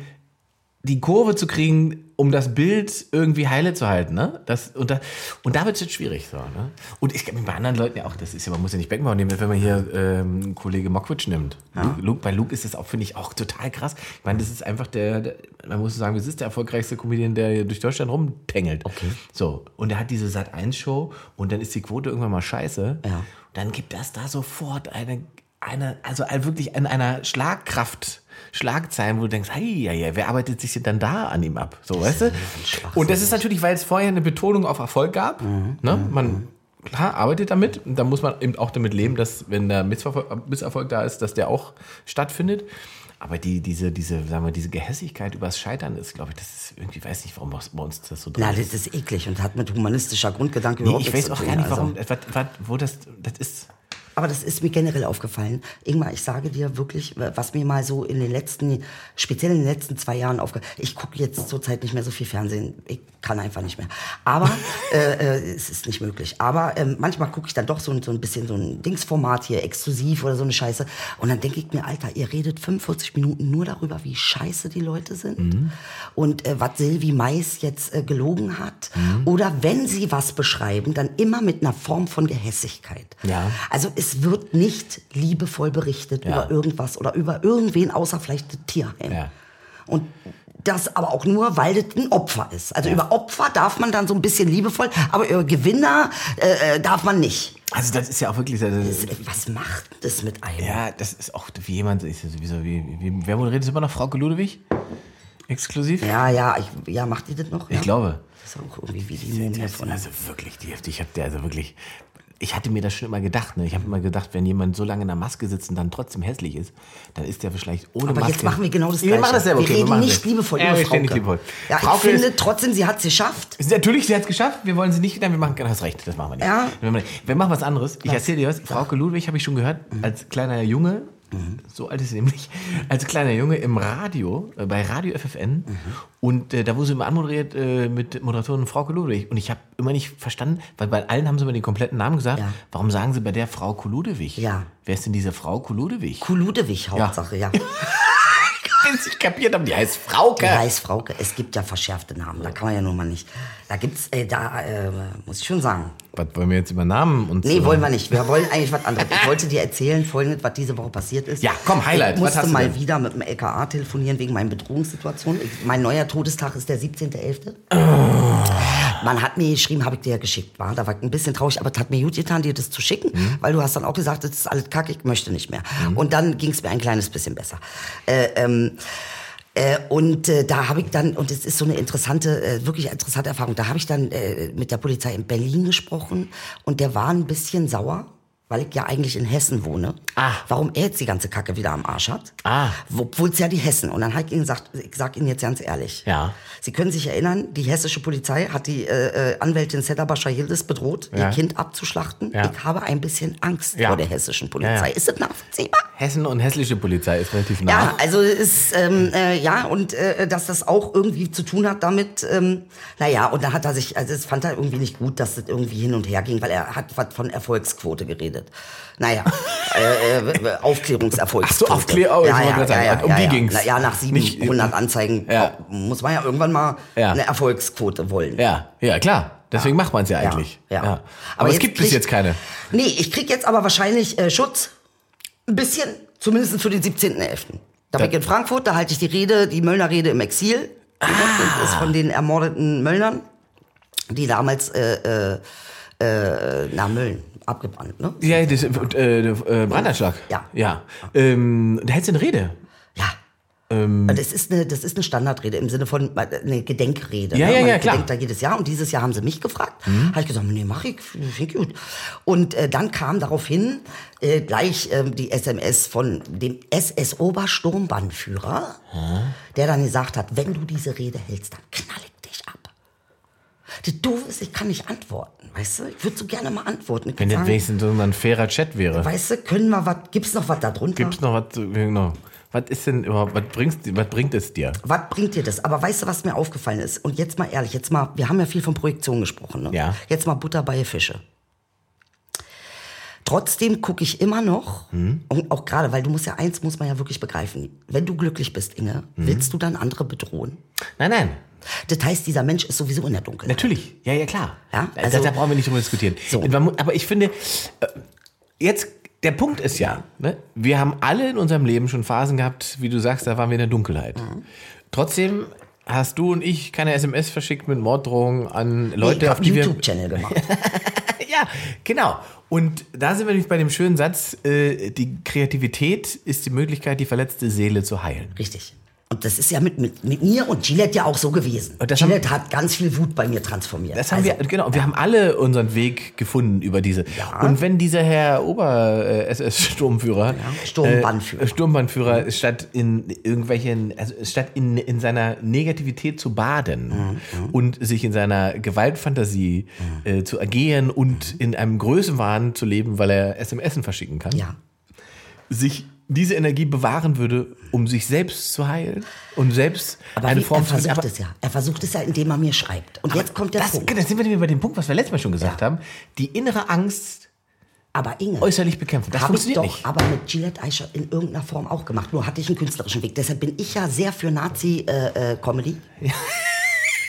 die Kurve zu kriegen, um das Bild irgendwie heile zu halten. Ne? Das, und, da, und da wird es jetzt schwierig. So, ne? Und ich glaube, bei anderen Leuten ja auch, das ist ja, man muss ja nicht Beckenbauer nehmen, wenn man hier ähm, Kollege Mokwitsch nimmt. Luke, bei Luke ist das auch, finde ich, auch total krass. Ich meine, das ist einfach der, der man muss sagen, das ist der erfolgreichste Comedian, der hier durch Deutschland rumtängelt. Okay. So, und er hat diese Sat1-Show und dann ist die Quote irgendwann mal scheiße. Ja. Dann gibt das da sofort eine, eine also wirklich an einer Schlagkraft. Schlagzeilen, wo du denkst, hey, ja, ja, wer arbeitet sich denn dann da an ihm ab? So, weißt du? Und das ist natürlich, weil es vorher eine Betonung auf Erfolg gab. Mhm. Ne? Man klar, arbeitet damit. Da muss man eben auch damit leben, dass, wenn der Misserfolg da ist, dass der auch stattfindet. Aber die, diese, diese, sagen wir, diese Gehässigkeit übers Scheitern ist, glaube ich, das ist irgendwie, weiß nicht, warum bei uns das so drin Na, ist. das ist eklig und hat mit humanistischer Grundgedanke Nee, überhaupt ich nichts weiß zu auch tun. gar nicht, also. warum, was, was, wo das, das ist. Aber das ist mir generell aufgefallen. Ingmar, ich sage dir wirklich, was mir mal so in den letzten, speziell in den letzten zwei Jahren aufgefallen Ich gucke jetzt zurzeit nicht mehr so viel Fernsehen. Ich kann einfach nicht mehr. Aber äh, äh, es ist nicht möglich. Aber ähm, manchmal gucke ich dann doch so, ein- so ein bisschen so ein Dingsformat hier, exklusiv oder so eine Scheiße. Und dann denke ich mir, Alter, ihr redet 45 Minuten nur darüber, wie scheiße die Leute sind. Und äh, was Silvi Mais jetzt äh, gelogen hat. Oder wenn sie was beschreiben, dann immer mit einer Form von Gehässigkeit. Ja. Also es wird nicht liebevoll berichtet Ja. über irgendwas oder über irgendwen, außer vielleicht das Tierheim. Ja. Und das aber auch nur, weil das ein Opfer ist. Also über Opfer darf man dann so ein bisschen liebevoll, aber über Gewinner äh, äh, darf man nicht. Also, das ist ja auch wirklich. Das, Was macht das mit einem? ja, das ist auch wie jemand, ist ja sowieso, wie, wie, wer moderiert das immer noch? Frauke Ludewig? Exklusiv? Ja, ja, ich, ja, macht die das noch? Ich ja? glaube. Das ist auch irgendwie wie die Mumie von. also wirklich, die, ich hab der also wirklich. Ich hatte mir das schon immer gedacht. Ne? Ich habe immer gedacht, wenn jemand so lange in der Maske sitzt und dann trotzdem hässlich ist, dann ist der vielleicht ohne Aber Maske. jetzt machen wir genau das Wir Gleiche. machen dasselbe. wir okay, reden machen nicht das. liebevoll ja, über wir Frauke. nicht liebevoll. Ja, ich Frauke finde ist- trotzdem, sie hat es geschafft. Natürlich, sie hat es geschafft. Wir wollen sie nicht wieder. Wir machen, hast recht, das machen wir nicht. Ja. Wir wir machen was anderes. Ich erzähle dir was. Frauke Ludwig habe ich schon gehört, als kleiner Junge. So alt ist sie nämlich. Als kleiner Junge im Radio, äh, bei Radio FFN. Und äh, da wurde sie immer anmoderiert äh, mit Moderatorin Frauke Ludwig. Und ich habe immer nicht verstanden, weil bei allen haben sie immer den kompletten Namen gesagt. Ja. Warum sagen sie bei der Frau Ludewig? Ja. Wer ist denn diese Frau Ludewig? Kuludewig, Hauptsache, ja. Bis ich kapiert habe, die heißt Frauke. Die heißt Frauke. Es gibt ja verschärfte Namen, da kann man ja nun mal nicht. Da gibt's, äh, da äh, muss ich schon sagen. Was wollen wir jetzt über Namen und Nee, so? wollen wir nicht. Wir wollen eigentlich was anderes. Ich wollte dir erzählen, folgendes, was diese Woche passiert ist. Ja, komm, Highlight. Ich Was musste mal denn? wieder mit dem LKA telefonieren wegen meiner Bedrohungssituation. Ich, mein neuer Todestag ist der 17.11. Man hat mir geschrieben, habe ich dir ja geschickt. War. Da war ich ein bisschen traurig, aber es hat mir gut getan, dir das zu schicken, Mhm. weil du hast dann auch gesagt, das ist alles kacke, ich möchte nicht mehr. Und dann ging es mir ein kleines bisschen besser. Äh, ähm, äh, und äh, da habe ich dann, und es ist so eine interessante, äh, wirklich interessante Erfahrung, da habe ich dann äh, mit der Polizei in Berlin gesprochen und der war ein bisschen sauer, weil ich ja eigentlich in Hessen wohne. Ah. Warum er jetzt die ganze Kacke wieder am Arsch hat. Ah. Obwohl es ja die Hessen. Und dann hat ich ihnen gesagt, ich sag Ihnen jetzt ganz ehrlich. Ja. Sie können sich erinnern, die hessische Polizei hat die äh, äh, Anwältin Seda Bashar Yildiz bedroht, Ja. ihr Kind abzuschlachten. Ja. Ich habe ein bisschen Angst Ja. vor der hessischen Polizei. Ja, ja. Ist das nachvollziehbar? Hessen und hässliche Polizei ist relativ nah. Ja, also es ist, ähm, äh, ja, und äh, dass das auch irgendwie zu tun hat damit, ähm, naja, und da hat er sich, also es fand er irgendwie nicht gut, dass das irgendwie hin und her ging, weil er hat was von Erfolgsquote geredet. Geredet. Naja, äh, äh, Aufklärungserfolg. Ach so, Aufklär- oh, ja, ja, ja, ja, um ja, die ja. ging's. Na, ja, nach Nicht- 700 Anzeigen Ja. muss man ja irgendwann mal eine Erfolgsquote wollen. Ja, ja, klar. Deswegen macht man es ja eigentlich. Ja, ja. Aber, es gibt bis jetzt keine. Nee, ich krieg jetzt aber wahrscheinlich äh, Schutz. Ein bisschen, zumindest für den 17.11. Da bin ich in Frankfurt, da halte ich die Rede, die Möllner Rede im Exil. Ah. Das ist von den ermordeten Möllnern, die damals, äh, äh, äh, na, Mölln, abgebrannt, ne? Ja, das, äh, äh, Brandanschlag. Ja. Ja. Ähm, da hältst du eine Rede. Ja. Ähm. das, ist eine, das ist eine Standardrede im Sinne von äh, eine Gedenkrede. Ja, ne? ja, Man ja, klar. Mhm. gedenkt da jedes Jahr und dieses Jahr haben sie mich gefragt. Habe ich gesagt, nee, mach ich, finde ich gut. Und äh, dann kam daraufhin äh, gleich ähm, die SMS von dem SS-Obersturmbannführer, der dann gesagt hat, wenn du diese Rede hältst, dann knall ich. Das Doofe ist, ich kann nicht antworten, weißt du? Ich würde so gerne mal antworten. Ich Wenn das wenigstens so ein fairer Chat wäre. weißt du, können wir was, gibt's noch was da drunter? Gibt's noch was? Genau. Was ist denn überhaupt, was, bringst, was bringt es dir? Was bringt dir das? Aber weißt du, was mir aufgefallen ist? Und jetzt mal ehrlich, jetzt mal, wir haben ja viel von Projektion gesprochen. Ne? Ja. Jetzt mal Butter bei Fische. Trotzdem gucke ich immer noch, Hm? und auch gerade, weil du musst ja eins, muss man ja wirklich begreifen. Wenn du glücklich bist, Inge, Hm? willst du dann andere bedrohen? Nein, nein. Das heißt, dieser Mensch ist sowieso in der Dunkelheit. Natürlich. Ja, ja, klar. Ja, da, also- da brauchen wir nicht drüber diskutieren. So. Aber ich finde, äh, jetzt, der Punkt ist ja, ne, wir haben alle in unserem Leben schon Phasen gehabt, wie du sagst, da waren wir in der Dunkelheit. Mhm. Trotzdem hast du und ich keine SMS verschickt mit Morddrohungen an Nee, Leute, ich auf die wir YouTube-Channel gemacht. Ja, genau. Und da sind wir nämlich bei dem schönen Satz, äh, die Kreativität ist die Möglichkeit, die verletzte Seele zu heilen. Richtig. Und das ist ja mit, mit, mit mir und Gillette ja auch so gewesen. Und das haben- Gillette hat ganz viel Wut bei mir transformiert. Das haben Also, wir, genau, wir haben alle unseren Weg gefunden über diese. Ja. Und wenn dieser Herr Ober-SS-Sturmführer, Sturmbannführer. äh, Sturmbannführer, statt in irgendwelchen, also statt in, in seiner Negativität zu baden Mhm, und sich in seiner Gewaltfantasie äh, zu agieren und in einem Größenwahn zu leben, weil er SMS verschicken kann, Ja. sich diese Energie bewahren würde, um sich selbst zu heilen und selbst Aber eine wie, Form er versucht es ja. Er versucht es ja, indem er mir schreibt. Und jetzt kommt der das, Punkt. das sind wir nämlich bei dem Punkt, was wir letztes Mal schon gesagt haben. Die innere Angst Aber Inge, äußerlich bekämpfen. Das habe ich funktioniert doch nicht. aber mit Gillette Eicher in irgendeiner Form auch gemacht. Nur hatte ich einen künstlerischen Weg. Deshalb bin ich ja sehr für Nazi-Comedy.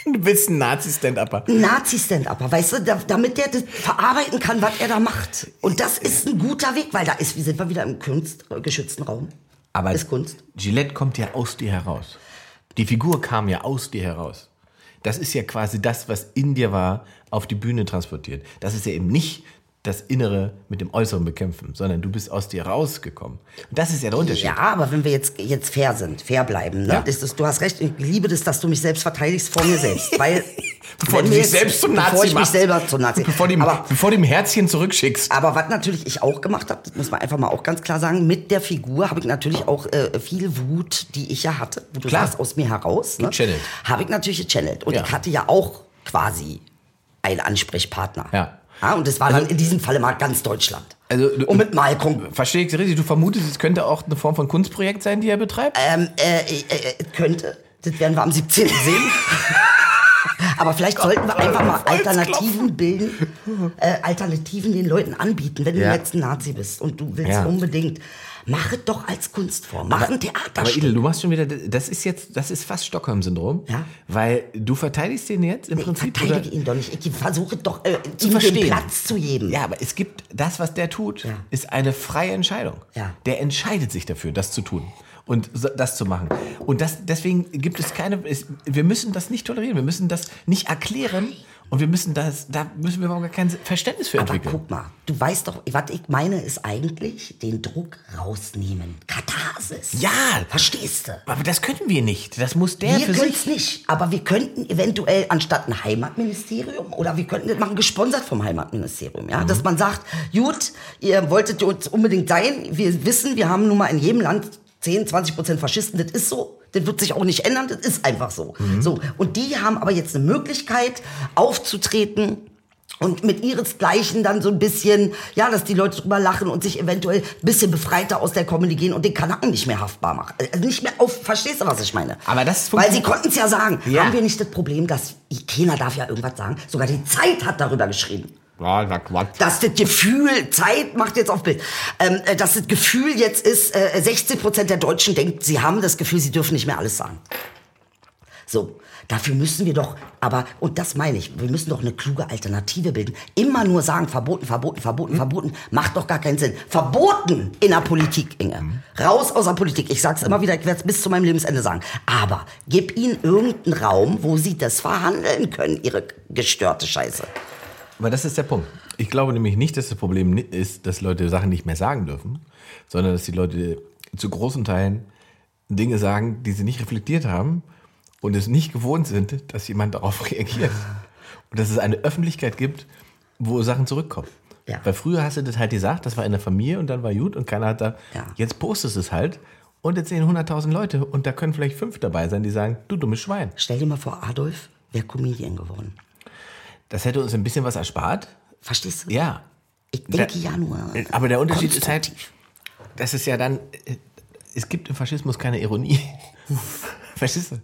Du bist ein Nazi-Stand-Upper. Nazi-Stand-Upper, weißt du, da, damit der das verarbeiten kann, was er da macht. Und das ist ein guter Weg, weil da ist, wie sind wir wieder im Kunst, äh, geschützten Raum. Aber ist Kunst. Gillette kommt ja aus dir heraus. Die Figur kam ja aus dir heraus. Das ist ja quasi das, was in dir war, auf die Bühne transportiert. Das ist ja eben nicht das Innere mit dem Äußeren bekämpfen, sondern du bist aus dir rausgekommen. Und das ist ja der Unterschied. Ja, aber wenn wir jetzt, jetzt fair sind, fair bleiben, ne? Ja. Ist das, du hast recht, ich liebe das, dass du mich selbst verteidigst vor mir selbst. Weil, Bevor du dich jetzt- selbst zum Nazi Bevor ich mich machst. selber zum Nazi. Bevor dem, aber, bevor dem Herzchen zurückschickst. aber was natürlich ich auch gemacht habe, das muss man einfach mal auch ganz klar sagen, mit der Figur habe ich natürlich auch äh, viel Wut, die ich ja hatte, wo du Klar. sagst, aus mir heraus. Ne? Habe ich natürlich gechannelt. Und Ja. ich hatte ja auch quasi einen Ansprechpartner. Ja. Ja, und das war dann in diesem Falle mal ganz Deutschland. Also, du- und mit Malkon. Verstehe ich richtig? Du vermutest, es könnte auch eine Form von Kunstprojekt sein, die er betreibt? Ähm, äh, äh, äh, könnte. Das werden wir am 17. sehen. Aber vielleicht sollten wir einfach mal Alternativen bilden, äh, Alternativen den Leuten anbieten. Wenn Ja. du jetzt ein Nazi bist und du willst Ja. unbedingt, mach es doch als Kunstform. Mach ein Aber Theaterstück. Idel, du machst schon wieder, das ist jetzt, das ist fast Stockholm-Syndrom. Ja. Weil du verteidigst den jetzt im ich Prinzip. verteidige ihn doch nicht. Ich versuche doch, äh, zu ihm den verstehen. Platz zu geben. Ja, aber es gibt, das, was der tut, Ja. ist eine freie Entscheidung. Ja. Der entscheidet sich dafür, das zu tun und so- das zu machen. Und das, deswegen gibt es keine, es, wir müssen das nicht tolerieren, wir müssen das nicht erklären und wir müssen das, da müssen wir überhaupt gar kein Verständnis für Aber entwickeln. guck mal, du weißt doch, was ich meine, ist eigentlich den Druck rausnehmen. Katharsis. Ja. Verstehst du? Aber das können wir nicht. Das muss der Wir für können es nicht, aber wir könnten eventuell anstatt ein Heimatministerium oder wir könnten das machen, gesponsert vom Heimatministerium, ja, Mhm. dass man sagt, gut, ihr wolltet uns unbedingt sein, wir wissen, wir haben nun mal in jedem Land 10, 20 Prozent Faschisten, das ist so, das wird sich auch nicht ändern, das ist einfach so. Mhm. So und die haben aber jetzt eine Möglichkeit aufzutreten. Und mit ihresgleichen dann so ein bisschen, ja, dass die Leute drüber lachen und sich eventuell ein bisschen befreiter aus der Comedy gehen und den Kanaken nicht mehr haftbar machen. Also nicht mehr auf, verstehst du, was ich meine? Aber das Weil sie konnten es ja sagen. Ja. Haben wir nicht das Problem, dass keiner darf ja irgendwas sagen? Sogar die Zeit hat darüber geschrieben. Ja, na Quatsch. dass das Gefühl, Zeit macht jetzt auf Bild, ähm, äh, dass das Gefühl jetzt ist, äh, 60 Prozent der Deutschen denken, sie haben das Gefühl, sie dürfen nicht mehr alles sagen. So, dafür müssen wir doch, aber, und das meine ich, wir müssen doch eine kluge Alternative bilden. Immer nur sagen, verboten, verboten, verboten, verboten, macht doch gar keinen Sinn. Verboten in der Politik, Inge. Raus aus der Politik. Ich sag's immer wieder, ich werde es bis zu meinem Lebensende sagen. Aber gib ihnen irgendeinen Raum, wo sie das verhandeln können, ihre gestörte Scheiße. Aber das ist der Punkt. Ich glaube nämlich nicht, dass das Problem ist, dass Leute Sachen nicht mehr sagen dürfen, sondern dass die Leute zu großen Teilen Dinge sagen, die sie nicht reflektiert haben und es nicht gewohnt sind, dass jemand darauf reagiert. Und dass es eine Öffentlichkeit gibt, wo Sachen zurückkommen. Ja. Weil früher hast du das halt gesagt, das war in der Familie und dann war gut und keiner hat da. Ja. Jetzt postest du es halt und jetzt sehen 100.000 Leute und da können vielleicht fünf dabei sein, die sagen, du dummes Schwein. Stell dir mal vor, Adolf wäre Comedian geworden. Das hätte uns ein bisschen was erspart. Verstehst du? Ja. Ich denke ja nur. Aber der Unterschied ist halt, das ist ja dann, äh, es gibt im Faschismus keine Ironie. Verstehst du?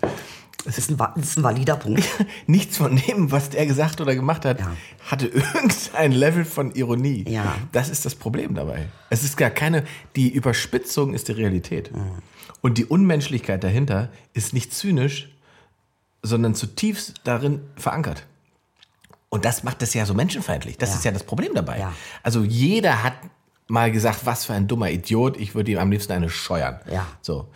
Das ist ein, das ist ein valider Punkt. Nichts von dem, was der gesagt oder gemacht hat, Ja. hatte irgendein Level von Ironie. Ja. Das ist das Problem dabei. Es ist gar keine, die Überspitzung ist die Realität. Und die Unmenschlichkeit dahinter ist nicht zynisch, sondern zutiefst darin verankert. Und das macht es ja so menschenfeindlich. Das Ja. ist ja das Problem dabei. Ja. Also jeder hat mal gesagt, was für ein dummer Idiot, ich würde ihm am liebsten eine scheuern. Ja. So.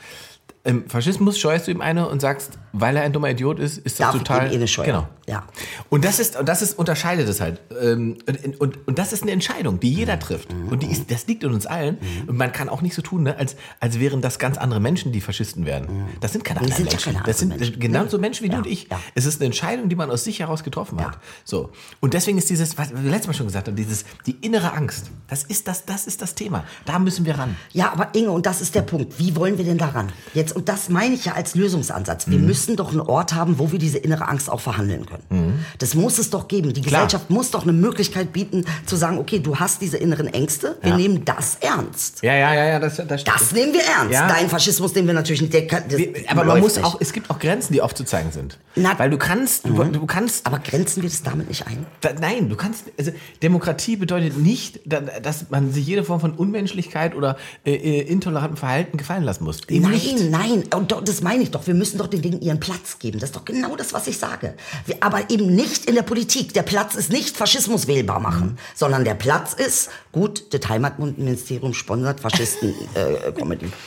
Im Faschismus scheuerst du ihm eine und sagst, weil er ein dummer Idiot ist, ist das Darf ich total. ihm eh eine scheuern? Genau. Ja. Und das ist, und das ist, unterscheidet es halt. Ähm, Und, und, und das ist eine Entscheidung, die Mhm. jeder trifft. Und die ist, das liegt in uns allen. Und man kann auch nicht so tun, ne, als, als wären das ganz andere Menschen, die Faschisten werden. Das sind keine anderen Menschen. keine das sind Menschen. genauso. Menschen wie du Ja, und ich. ja. Es ist eine Entscheidung, die man aus sich heraus getroffen hat. Ja. So. Und deswegen ist dieses, was wir letztes Mal schon gesagt haben, dieses, die innere Angst. Das ist das, das ist das Thema. Da müssen wir ran. Ja, aber Inge, und das ist der Punkt. Wie wollen wir denn daran? Jetzt, und das meine ich ja als Lösungsansatz. Mhm. Wir müssen doch einen Ort haben, wo wir diese innere Angst auch verhandeln können. Das muss es doch geben. Die Mhm. Klar. Gesellschaft muss doch eine Möglichkeit bieten, zu sagen, okay, du hast diese inneren Ängste, wir Ja. nehmen das ernst. Ja, ja, ja, ja, das, das Das nehmen wir ernst. Ja. Dein Faschismus nehmen wir natürlich nicht. Der das Wir- Aber man muss nicht. auch, es gibt auch Grenzen, die aufzuzeigen sind. Na- Mhm. Weil du kannst, du, du kannst Aber grenzen wir das damit nicht ein? Da, nein, du kannst. Also Demokratie bedeutet nicht, da- dass man sich jede Form von Unmenschlichkeit oder äh, äh, intolerantem Verhalten gefallen lassen muss. Eben Nein, nicht. nein, und doch, das meine ich doch. Wir müssen doch den Dingen ihren Platz geben. Das ist doch genau das, was ich sage. Wir, aber eben nicht in der Politik. Der Platz ist nicht Faschismus wählbar machen, Mhm. sondern der Platz ist, gut, das Heimatministerium sponsert Faschisten-Comedy.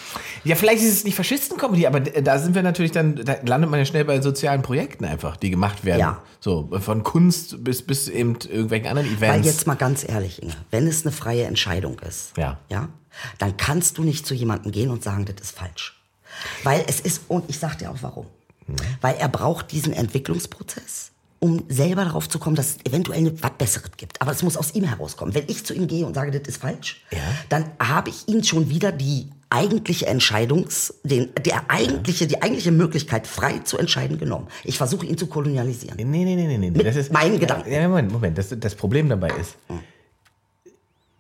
Ja, vielleicht ist es nicht Faschisten-Comedy, aber da sind wir natürlich dann, da landet man ja schnell bei sozialen Projekten einfach, die gemacht werden. Ja. So, von Kunst bis, bis eben irgendwelchen anderen Events. Weil jetzt mal ganz ehrlich, Inge, wenn es eine freie Entscheidung ist, Ja. ja, dann kannst du nicht zu jemandem gehen und sagen, das ist falsch. Weil es ist, und ich sag dir auch warum. Hm. Weil er braucht diesen Entwicklungsprozess, um selber darauf zu kommen, dass es eventuell eine- was Besseres gibt. Aber es muss aus ihm herauskommen. Wenn ich zu ihm gehe und sage, das ist falsch, Ja. dann habe ich ihn schon wieder die eigentliche Entscheidungs, den, der eigentliche, die eigentliche Möglichkeit, frei zu entscheiden, genommen. Ich versuche ihn zu kolonialisieren. Nee, nee, nee, nee, nee. Mit das ist, meinen Gedanken. Ja, Moment, Moment. Das, das Problem dabei ist,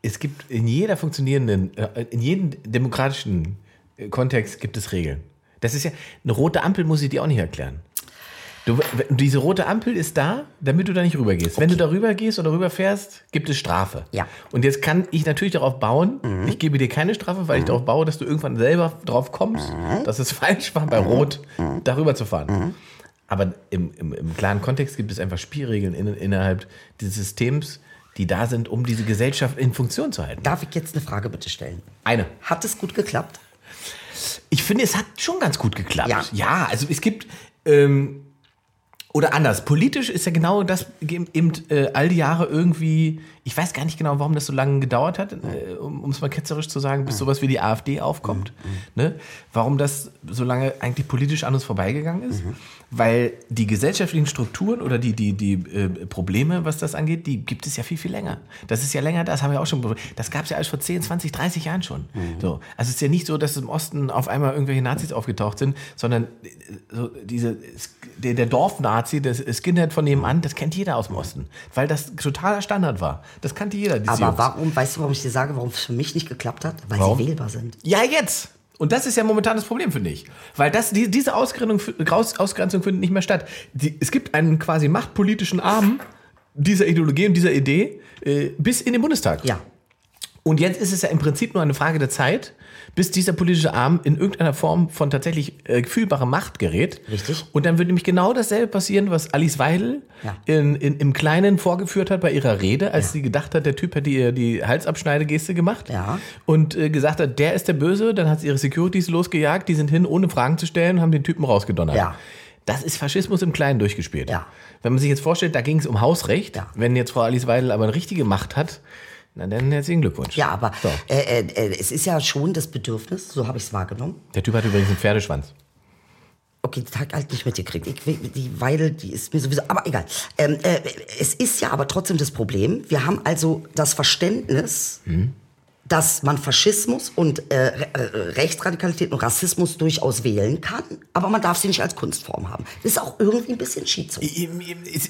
es gibt in jeder funktionierenden, äh, in jedem demokratischen Kontext gibt es Regeln. Das ist ja, eine rote Ampel muss ich dir auch nicht erklären. Du, diese rote Ampel ist da, damit du da nicht rübergehst. Wenn du da rübergehst oder rüberfährst, gibt es Strafe. Ja. Und jetzt kann ich natürlich darauf bauen, ich gebe dir keine Strafe, weil ich darauf baue, dass du irgendwann selber drauf kommst, dass es falsch war, bei Rot darüber zu fahren. Aber im, im, im klaren Kontext gibt es einfach Spielregeln in, innerhalb dieses Systems, die da sind, um diese Gesellschaft in Funktion zu halten. Darf ich jetzt eine Frage bitte stellen? Eine. Hat es gut geklappt? Ich finde, es hat schon ganz gut geklappt. Ja. Ja, also es gibt. Ähm, oder anders, politisch ist ja genau das eben äh, all die Jahre irgendwie, ich weiß gar nicht genau, warum das so lange gedauert hat, äh, um es mal ketzerisch zu sagen, bis sowas wie die AfD aufkommt. Ne? Warum das so lange eigentlich politisch an uns vorbeigegangen ist. Weil die gesellschaftlichen Strukturen oder die, die, die äh, Probleme, was das angeht, die gibt es ja viel, viel länger. Das ist ja länger, das haben wir auch schon, das gab es ja alles vor 10, 20, 30 Jahren schon. So. Also es ist ja nicht so, dass im Osten auf einmal irgendwelche Nazis aufgetaucht sind, sondern äh, so diese, der, der Dorfnazi, das Skinhead von nebenan, das kennt jeder aus dem Osten. Weil das totaler Standard war. Das kannte jeder. Aber Jungs. warum, weißt du, warum ich dir sage, warum es für mich nicht geklappt hat? Weil Warum? sie wählbar sind. Ja, jetzt. Und das ist ja momentan das Problem, finde ich. Weil das, die, diese Ausgrenzung, Aus- Ausgrenzung findet nicht mehr statt. Die, es gibt einen quasi machtpolitischen Arm dieser Ideologie und dieser Idee äh, bis in den Bundestag. Ja. Und jetzt ist es ja im Prinzip nur eine Frage der Zeit, bis dieser politische Arm in irgendeiner Form von tatsächlich äh, fühlbarer Macht gerät. Richtig. Und dann wird nämlich genau dasselbe passieren, was Alice Weidel Ja. in, in, im Kleinen vorgeführt hat bei ihrer Rede, als sie gedacht hat, der Typ hat ihr die Halsabschneidegeste gemacht Ja. und äh, gesagt hat, der ist der Böse. Dann hat sie ihre Securities losgejagt, die sind hin, ohne Fragen zu stellen, und haben den Typen rausgedonnert. Ja. Das ist Faschismus im Kleinen durchgespielt. Ja. Wenn man sich jetzt vorstellt, da ging es um Hausrecht. Ja. Wenn jetzt Frau Alice Weidel aber eine richtige Macht hat, na dann herzlichen Glückwunsch. Ja, aber So. äh, äh, äh, es ist ja schon das Bedürfnis, so habe ich es wahrgenommen. Der Typ hat übrigens einen Pferdeschwanz. Okay, den Tag halt nicht mitgekriegt. Ich, die Weidel, die ist mir sowieso. Aber egal. Ähm, äh, es ist ja aber trotzdem das Problem. Wir haben also das Verständnis, dass man Faschismus und äh, äh, Rechtsradikalität und Rassismus durchaus wählen kann, aber man darf sie nicht als Kunstform haben. Das ist auch irgendwie ein bisschen Schizo.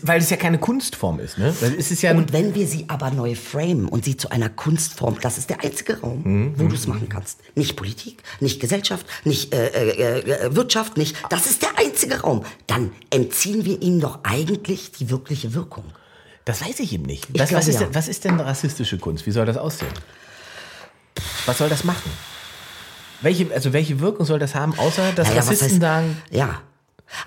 Weil es ja keine Kunstform ist, ne? Es ist ja Und wenn wir sie aber neu framen und sie zu einer Kunstform, das ist der einzige Raum, wo du es machen kannst. Nicht Politik, nicht Gesellschaft, nicht äh, äh, äh, Wirtschaft, nicht. Das ist der einzige Raum. Dann entziehen wir ihm doch eigentlich die wirkliche Wirkung. das weiß ich eben nicht. Ich Was, was, glaube, ist ja. was ist denn rassistische Kunst? Wie soll das aussehen? Was soll das machen? Welche, also welche Wirkung soll das haben, außer dass Naja, Rassisten heißt- sagen, Ja.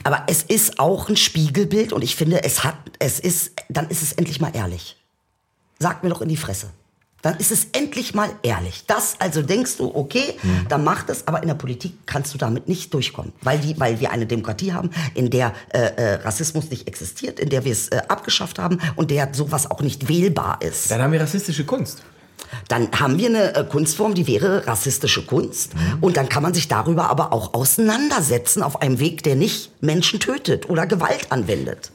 Aber es ist auch ein Spiegelbild und ich finde, es hat, es ist, dann ist es endlich mal ehrlich. Sag mir doch in die Fresse. Dann ist es endlich mal ehrlich. Das, also denkst du, okay, Hm. dann mach das, aber in der Politik kannst du damit nicht durchkommen. Weil, die, weil wir eine Demokratie haben, in der äh, äh, Rassismus nicht existiert, in der wir es äh, abgeschafft haben und der sowas auch nicht wählbar ist. dann haben wir rassistische Kunst. Dann haben wir eine äh, Kunstform, die wäre rassistische Kunst. Und dann kann man sich darüber aber auch auseinandersetzen auf einem Weg, der nicht Menschen tötet oder Gewalt anwendet.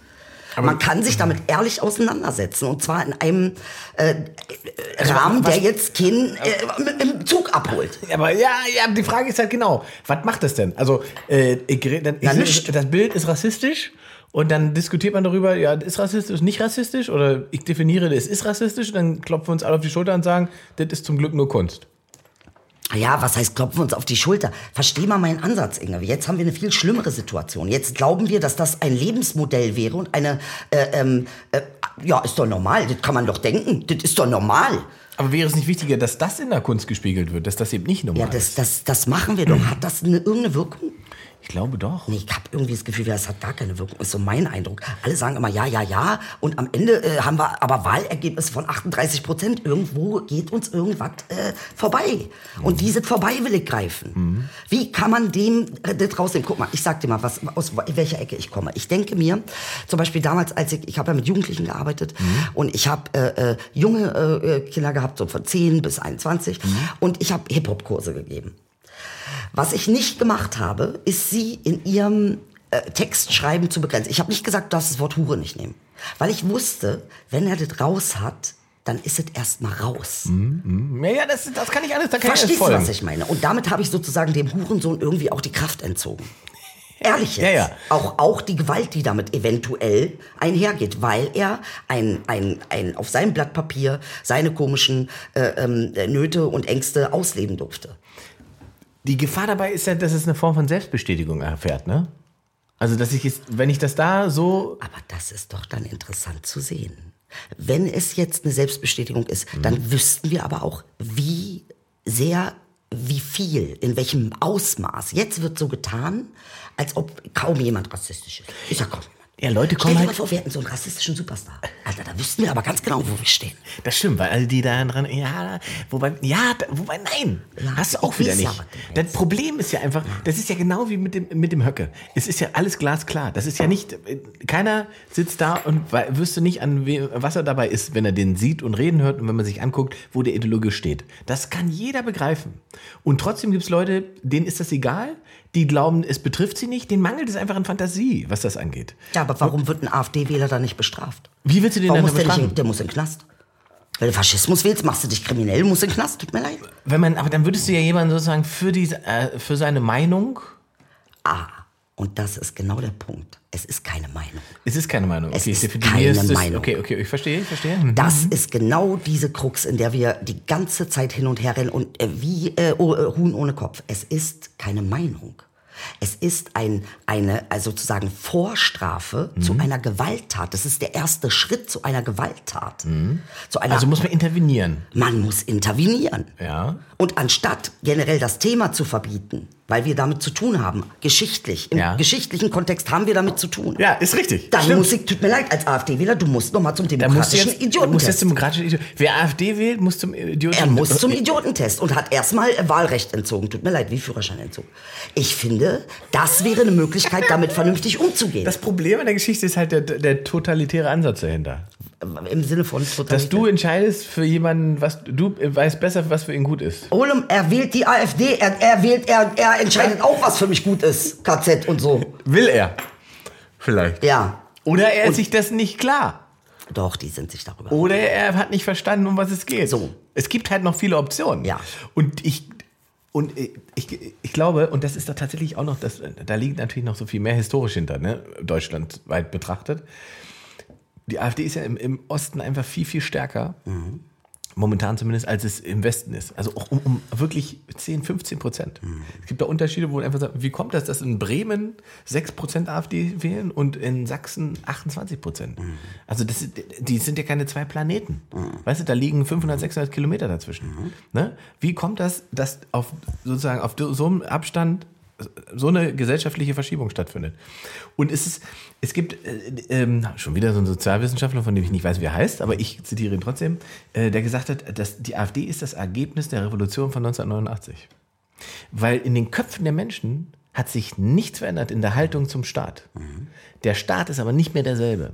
man kann sich damit ehrlich auseinandersetzen. Und zwar in einem äh, äh, Rahmen, der jetzt keinen äh, im Zug abholt. Aber ja, ja, die Frage ist halt genau, was macht das denn? Also, äh, ich, ich, nicht. das Bild ist rassistisch und dann diskutiert man darüber, ja, ist rassistisch, nicht rassistisch oder ich definiere, es ist rassistisch, dann klopfen wir uns alle auf die Schulter und sagen, das ist zum Glück nur Kunst. Ja, was heißt, klopfen wir uns auf die Schulter? Versteh mal meinen Ansatz, Inge. Jetzt haben wir eine viel schlimmere Situation. Jetzt glauben wir, dass das ein Lebensmodell wäre und eine, äh, ähm, äh, ja, ist doch normal. Das kann man doch denken. Das ist doch normal. Aber wäre es nicht wichtiger, dass das in der Kunst gespiegelt wird, dass das eben nicht normal Ja, das, ist? das, das machen wir doch. Hat das eine, irgendeine Wirkung? Ich glaube doch. Nee, ich habe irgendwie das Gefühl, das hat gar keine Wirkung. Ist so mein Eindruck. Alle sagen immer ja, ja, ja. Und am Ende äh, haben wir aber Wahlergebnisse von 38 Prozent. Irgendwo geht uns irgendwas äh, vorbei. Und dieses Vorbei will ich greifen. Wie kann man dem äh, das rausnehmen? Guck mal, ich sag dir mal, was, aus welcher Ecke ich komme. Ich denke mir, zum Beispiel damals, als ich, ich habe ja mit Jugendlichen gearbeitet und ich habe äh, äh, junge äh, Kinder gehabt, so von 10 bis 21. Und ich habe Hip-Hop-Kurse gegeben. Was ich nicht gemacht habe, ist sie in ihrem äh, Textschreiben zu begrenzen. Ich habe nicht gesagt, du darfst das Wort Hure nicht nehmen. Weil ich wusste, wenn er das raus hat, dann ist es erstmal raus. Ja, ja, das, das kann ich alles, da kann Verstehst ich du, alles folgen. was ich meine? Und damit habe ich sozusagen dem Hurensohn irgendwie auch die Kraft entzogen. Ehrlich jetzt. Ja, ja. Auch, auch die Gewalt, die damit eventuell einhergeht, weil er ein, ein, ein, auf seinem Blatt Papier seine komischen äh, ähm, Nöte und Ängste ausleben durfte. Die Gefahr dabei ist ja, dass es eine Form von Selbstbestätigung erfährt, ne? Also, dass ich jetzt, wenn ich das da so Aber das ist doch dann interessant zu sehen. Wenn es jetzt eine Selbstbestätigung ist, dann wüssten wir aber auch, wie sehr, wie viel, in welchem Ausmaß. Jetzt wird so getan, als ob kaum jemand rassistisch ist. Ist ja kaum. Ja, Leute Stell kommen dir mal halt. vor, wir hätten so einen rassistischen Superstar. Alter, da wüssten wir aber ganz genau, wo wir stehen. Das stimmt, weil alle die da dran, ja, wobei, ja, da, wobei, nein, Ja, hast du auch wieder nicht. das. Problem ist ja einfach, das ist ja genau wie mit dem, mit dem Höcke. Es ist ja alles glasklar. Das ist ja nicht, keiner sitzt da und wüsste nicht, an we, was er dabei ist, wenn er den sieht und reden hört und wenn man sich anguckt, wo der Ideologe steht. Das kann jeder begreifen. Und trotzdem gibt es Leute, denen ist das egal, die glauben, es betrifft sie nicht, denen mangelt es einfach an Fantasie, was das angeht. Ja, aber warum wird ein AfD-Wähler da nicht bestraft? Wie willst du den Warum dann der, nicht bestrafen? in, der muss in den Knast. Wenn du Faschismus wählst, machst du dich kriminell, musst in den Knast. Tut mir leid. Wenn man, aber dann würdest du ja jemanden sozusagen für, diese, äh, für seine Meinung Ah, und das ist genau der Punkt. Es ist keine Meinung. Es ist keine Meinung. Es okay, ist ich definiere keine es- es- Meinung. Okay, okay, ich verstehe, ich verstehe. Mhm. Das ist genau diese Krux, in der wir die ganze Zeit hin und her rennen und äh, wie äh, oh, äh, Huhn ohne Kopf. Es ist keine Meinung. Es ist ein, eine also sozusagen Vorstrafe zu Mhm. einer Gewalttat. Das ist der erste Schritt zu einer Gewalttat. Zu einer, Also muss man intervenieren. man muss intervenieren. Ja. Und anstatt generell das Thema zu verbieten, weil wir damit zu tun haben, geschichtlich, im Ja. geschichtlichen Kontext haben wir damit zu tun. Ja, ist richtig. Dann Stimmt. muss ich, tut mir leid, als AfD-Wähler, du musst noch mal zum demokratischen jetzt, muss jetzt Idiotentest. demokratische Idiot. Wer AfD wählt, muss zum Idioten. Er muss zum Idiotentest und hat erstmal Wahlrecht entzogen. Tut mir leid, wie Führerscheinentzug. Ich finde, das wäre eine Möglichkeit, damit vernünftig umzugehen. Das Problem an der Geschichte ist halt der, der totalitäre Ansatz dahinter. Im Sinne von Dass du entscheidest für jemanden, was du weißt besser, was für ihn gut ist. Olem, er wählt die AfD, er, er wählt, er, er entscheidet auch, was für mich gut ist. KZ und so. Will er. Vielleicht. Ja. Oder er ist Und- sich das nicht klar. Doch, die sind sich darüber. Oder er hat nicht verstanden, um was es geht. So. Es gibt halt noch viele Optionen. Ja. Und ich, und ich, ich, ich glaube, und das ist da tatsächlich auch noch, das, da liegt natürlich noch so viel mehr historisch hinter, ne? deutschlandweit betrachtet. Die AfD ist ja im, im Osten einfach viel, viel stärker. Momentan zumindest, als es im Westen ist. Also auch um, um wirklich 10, 15 Prozent. Es gibt da Unterschiede, wo man einfach sagt, wie kommt das, dass in Bremen 6 Prozent AfD wählen und in Sachsen 28 Prozent? Also das, die sind ja keine zwei Planeten. Weißt du, da liegen 500, 600 Kilometer dazwischen. Ne? Wie kommt das, dass auf sozusagen auf so einem Abstand so eine gesellschaftliche Verschiebung stattfindet. Und es ist, es gibt äh, ähm, schon wieder so einen Sozialwissenschaftler, von dem ich nicht weiß, wie er heißt, aber ich zitiere ihn trotzdem, äh, der gesagt hat, dass die AfD ist das Ergebnis der Revolution von 1989. Weil in den Köpfen der Menschen hat sich nichts verändert in der Haltung zum Staat. Der Staat ist aber nicht mehr derselbe.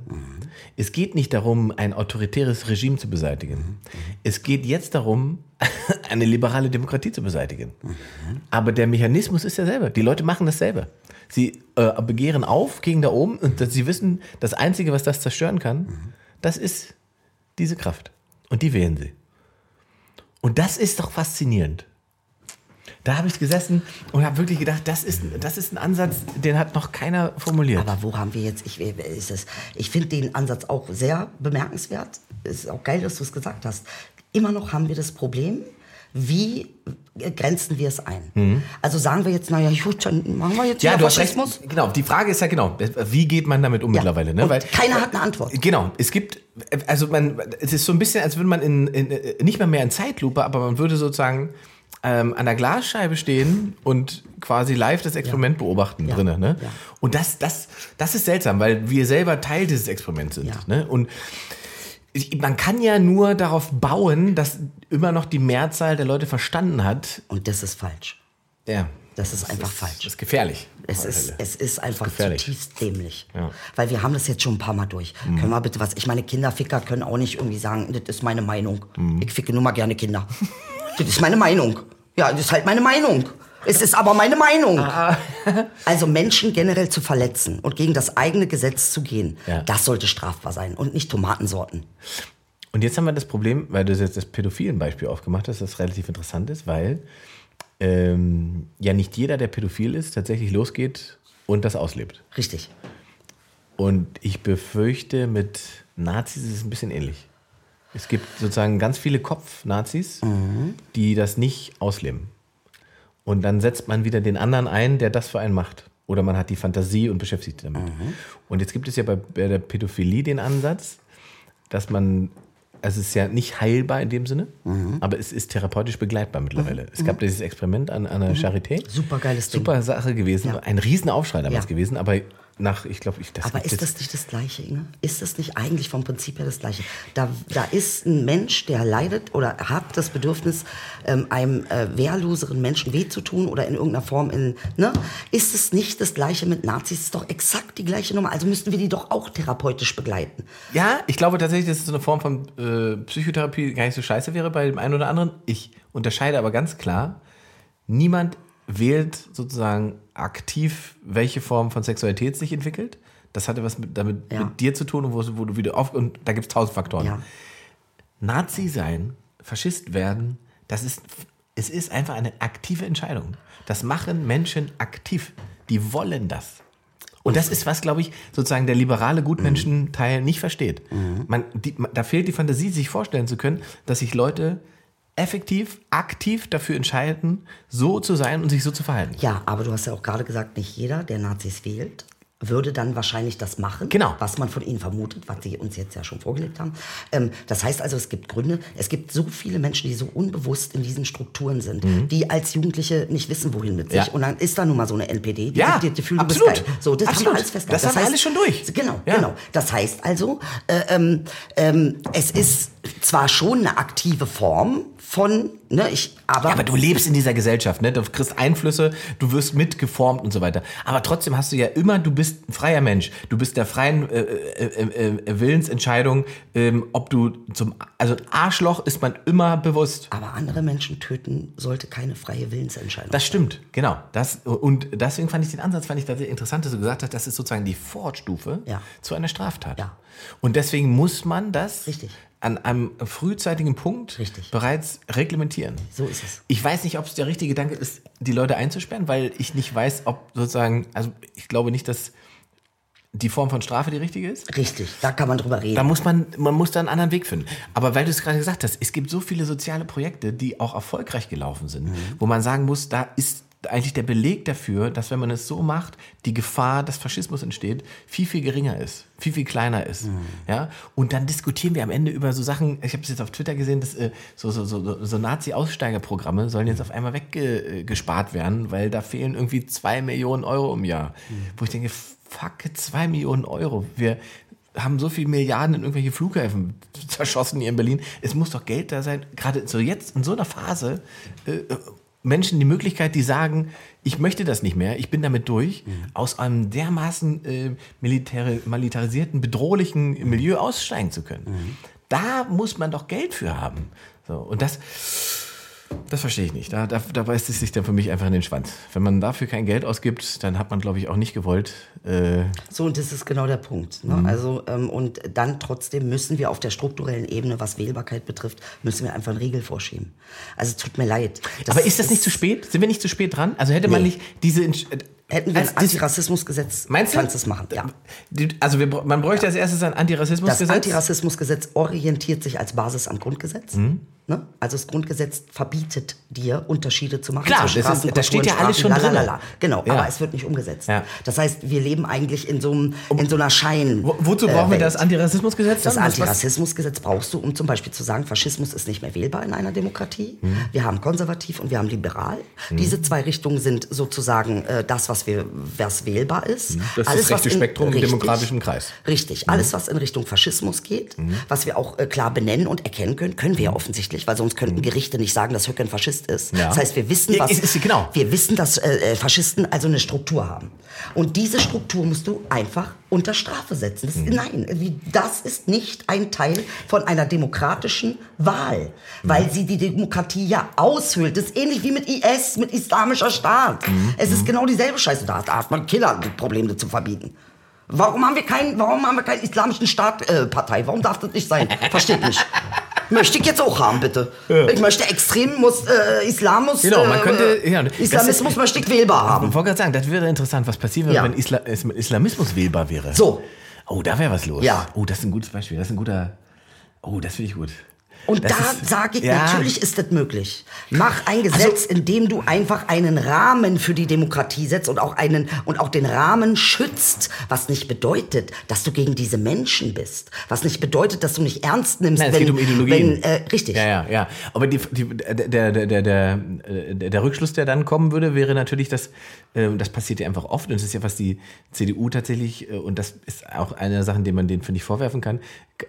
Es geht nicht darum, ein autoritäres Regime zu beseitigen. Es geht jetzt darum, eine liberale Demokratie zu beseitigen. Aber der Mechanismus ist derselbe. Die Leute machen dasselbe. Sie äh, begehren auf gegen da oben und sie wissen, das Einzige, was das zerstören kann, das ist diese Kraft. Und die wählen sie. Und das ist doch faszinierend. Da habe ich gesessen und habe wirklich gedacht, das ist, das ist ein Ansatz, den hat noch keiner formuliert. Aber wo haben wir jetzt, ich, ist es, ich finde den Ansatz auch sehr bemerkenswert. Es ist auch geil, dass du es gesagt hast. Immer noch haben wir das Problem, wie grenzen wir es ein? Also sagen wir jetzt, naja, gut, dann machen wir jetzt Mhm. ja, du hast recht. Faschismus. Genau, die Frage ist ja genau, wie geht man damit um Ja. mittlerweile? Ne? Und keiner hat eine Antwort. Genau, es gibt, also man, es ist so ein bisschen, als würde man in, in nicht mal mehr in Zeitlupe, aber man würde sozusagen ähm, an der Glasscheibe stehen und quasi live das Experiment beobachten Ja. drinnen. Ne? Ja. Und das, das, das ist seltsam, weil wir selber Teil dieses Experiments sind. Ja. Ne? Und man kann ja nur darauf bauen, dass immer noch die Mehrzahl der Leute verstanden hat. Und das ist falsch. Ja, Das ist einfach das falsch. ist gefährlich. Es ist, es ist einfach gefährlich. zutiefst dämlich. Ja. Mhm. Weil wir haben das jetzt schon ein paar Mal durch. Können wir bitte was? Ich meine, Kinderficker können auch nicht irgendwie sagen, das ist meine Meinung. Mhm. Ich ficke nur mal gerne Kinder. das ist meine Meinung. Ja, das ist halt meine Meinung. Es ist aber meine Meinung. Ah. also Menschen generell zu verletzen und gegen das eigene Gesetz zu gehen, Ja. das sollte strafbar sein und nicht Tomatensorten. Und jetzt haben wir das Problem, weil du jetzt das pädophilen Beispiel aufgemacht hast, das relativ interessant ist, weil ähm, ja nicht jeder, der pädophil ist, tatsächlich losgeht und das auslebt. Richtig. Und ich befürchte, mit Nazis ist es ein bisschen ähnlich. Es gibt sozusagen ganz viele Kopf-Nazis, die das nicht ausleben. Und dann setzt man wieder den anderen ein, der das für einen macht. Oder man hat die Fantasie und beschäftigt sich damit. Und jetzt gibt es ja bei, bei der Pädophilie den Ansatz, dass man, also es ist ja nicht heilbar in dem Sinne, aber es ist therapeutisch begleitbar mittlerweile. Es gab dieses Experiment an, an der Charité. Supergeiles Ding. Super Sache gewesen, Ja. ein Riesenaufschrei damals Ja. gewesen, aber nach, ich glaube, ich das Aber ist das nicht das Gleiche, Inge? Ist das nicht eigentlich vom Prinzip her das Gleiche? Da, da ist ein Mensch, der leidet oder hat das Bedürfnis, ähm, einem äh, wehrloseren Menschen weh zu tun oder in irgendeiner Form in, ne? Ist es nicht das Gleiche mit Nazis? ist doch exakt die gleiche Nummer. Also müssten wir die doch auch therapeutisch begleiten. Ja, ich glaube tatsächlich, dass es so eine Form von äh, Psychotherapie gar nicht so scheiße wäre bei dem einen oder anderen. Ich unterscheide aber ganz klar, niemand wählt sozusagen aktiv, welche Form von Sexualität sich entwickelt. Das hatte was mit, damit Ja. mit dir zu tun, wo, wo du wieder auf und da gibt es tausend Faktoren. Ja. Nazi sein, Faschist werden, das ist, es ist einfach eine aktive Entscheidung. Das machen Menschen aktiv. Die wollen das. Und das ist was, glaube ich, sozusagen der liberale Gutmenschenteil nicht versteht. Man, die, da fehlt die Fantasie, sich vorstellen zu können, dass sich Leute effektiv, aktiv dafür entscheiden, so zu sein und sich so zu verhalten. Ja, aber du hast ja auch gerade gesagt, nicht jeder, der Nazis wählt, würde dann wahrscheinlich das machen, Genau. was man von ihnen vermutet, was sie uns jetzt ja schon vorgelegt haben. Ähm, das heißt also, es gibt Gründe, es gibt so viele Menschen, die so unbewusst in diesen Strukturen sind, die als Jugendliche nicht wissen, wohin mit sich. Mhm. Ja. Und dann ist da nun mal so eine NPD, die, Ja, die, die fühlen, du bist absolut. geil. So, das haben Absolut. wir alles festgehalten. Das haben wir alles schon durch. Genau, Ja. genau. Das heißt also, äh, ähm, ähm, es ist zwar schon eine aktive Form von, ne, ich, aber, Ja, aber du lebst in dieser Gesellschaft, ne? Du kriegst Einflüsse, du wirst mitgeformt und so weiter. Aber trotzdem hast du ja immer, du bist ein freier Mensch. Du bist der freien äh, äh, äh, äh, Willensentscheidung, ähm, ob du zum, also Arschloch ist man immer bewusst. aber andere Menschen töten sollte keine freie Willensentscheidung. Das stimmt, genau. Das, und deswegen fand ich den Ansatz fand ich tatsächlich interessant, dass du gesagt hast, das ist sozusagen die Vorstufe Ja. zu einer Straftat. Ja. Und deswegen muss man das Richtig. An einem frühzeitigen Punkt Richtig. bereits reglementieren. So ist es. Ich weiß nicht, ob es der richtige Gedanke ist, die Leute einzusperren, weil ich nicht weiß, ob sozusagen, also ich glaube nicht, dass die Form von Strafe die richtige ist. Richtig, da kann man drüber reden. Da muss man, man muss da einen anderen Weg finden. Aber weil du es gerade gesagt hast, es gibt so viele soziale Projekte, die auch erfolgreich gelaufen sind, wo man sagen muss, da ist eigentlich der Beleg dafür, dass wenn man es so macht, die Gefahr, dass Faschismus entsteht, viel, viel geringer ist, viel, viel kleiner ist. Ja? Und dann diskutieren wir am Ende über so Sachen, ich habe es jetzt auf Twitter gesehen, dass äh, so, so, so, so Nazi-Aussteigerprogramme sollen jetzt auf einmal weggespart werden, weil da fehlen irgendwie zwei Millionen Euro im Jahr. Wo ich denke, fuck, zwei Millionen Euro. Wir haben so viel Milliarden in irgendwelche Flughäfen zerschossen hier in Berlin. Es muss doch Geld da sein. Gerade so jetzt in so einer Phase äh, Menschen die Möglichkeit, die sagen, ich möchte das nicht mehr, ich bin damit durch, aus einem dermaßen äh, militarisierten, bedrohlichen Milieu aussteigen zu können. Da muss man doch Geld für haben. So, und das, das verstehe ich nicht. Da, da, da beißt es sich dann für mich einfach in den Schwanz. Wenn man dafür kein Geld ausgibt, dann hat man, glaube ich, auch nicht gewollt. Äh, So, und das ist genau der Punkt. Ne? Mhm. Also, ähm, und dann trotzdem müssen wir auf der strukturellen Ebene, was Wählbarkeit betrifft, müssen wir einfach einen Riegel vorschieben. Also, es tut mir leid. Das aber ist das nicht zu spät? Sind wir nicht zu spät dran? Also hätte man Nee. nicht diese. Entsch- Hätten wir als ein Antirassismusgesetz, Meinst du? kannst du es machen. Ja. Also wir, man bräuchte als erstes ein Das Antirassismusgesetz. Antirassismusgesetz orientiert sich als Basis am Grundgesetz. Mhm. Ne? Also das Grundgesetz verbietet dir, Unterschiede zu machen Klar, zwischen das ist- Rassen, da steht ja alles schon drin. Genau, Ja. aber es wird nicht umgesetzt. Ja. Das heißt, wir leben eigentlich in so, einem, in so einer Schein. Wo, wozu äh, brauchen wir Welt. das Antirassismusgesetz? Das Antirassismusgesetz brauchst du, um zum Beispiel zu sagen, Faschismus ist nicht mehr wählbar in einer Demokratie. Mhm. Wir haben konservativ und wir haben liberal. Diese zwei Richtungen sind sozusagen äh, das, was wir, was wählbar ist. Mhm. Das ist das rechte in- Spektrum im demokratischen Kreis. Mhm. Richtig. Alles, was in Richtung Faschismus geht, was wir auch äh, klar benennen und erkennen können, können wir ja offensichtlich, weil sonst könnten Gerichte nicht sagen, dass Höcke ein Faschist ist. Mhm. Ja. Das heißt, wir wissen, Ja, was, ist- genau. wir wissen, dass äh, äh, Faschisten also eine Struktur haben. Und diese Struktur musst du einfach unter Strafe setzen. Das, Mhm. Nein, wie, das ist nicht ein Teil von einer demokratischen Wahl, weil sie die Demokratie ja aushöhlt. Das ist ähnlich wie mit IS, mit Islamischer Staat. Mhm. Es ist genau dieselbe Scheiße. Da, hat man Killerprobleme zu verbieten. Warum haben wir keinen, warum haben wir keinen islamischen Staat, äh, Partei? Warum darf das nicht sein? Versteht nicht. Möchte ich jetzt auch haben, bitte. Ich möchte extrem muss, äh, Islam muss, Genau, man äh, könnte- ja, Islamismus ist- möchte ich wählbar Ich haben. wollte gerade sagen, das wäre interessant. Was passieren würde, Ja. wenn Isla Islamismus wählbar wäre? So. Oh, da wäre was los. Ja. Oh, das ist ein gutes Beispiel. Das ist ein guter. Oh, das finde ich gut. Und Das da sage ich, ja. Also natürlich ist das möglich. Mach ein Gesetz, in dem du einfach einen Rahmen für die Demokratie setzt und auch einen und auch den Rahmen schützt, was nicht bedeutet, dass du gegen diese Menschen bist, was nicht bedeutet, dass du nicht ernst nimmst, Nein, es wenn, geht um Ideologien. wenn äh, richtig. Ja, ja, ja. Aber die, die, der, der, der, der, der, der Rückschluss, der dann kommen würde, wäre natürlich, dass äh, das passiert ja einfach oft und das ist ja, was die CDU tatsächlich, äh, und das ist auch eine der Sachen, die man denen, finde ich, vorwerfen kann,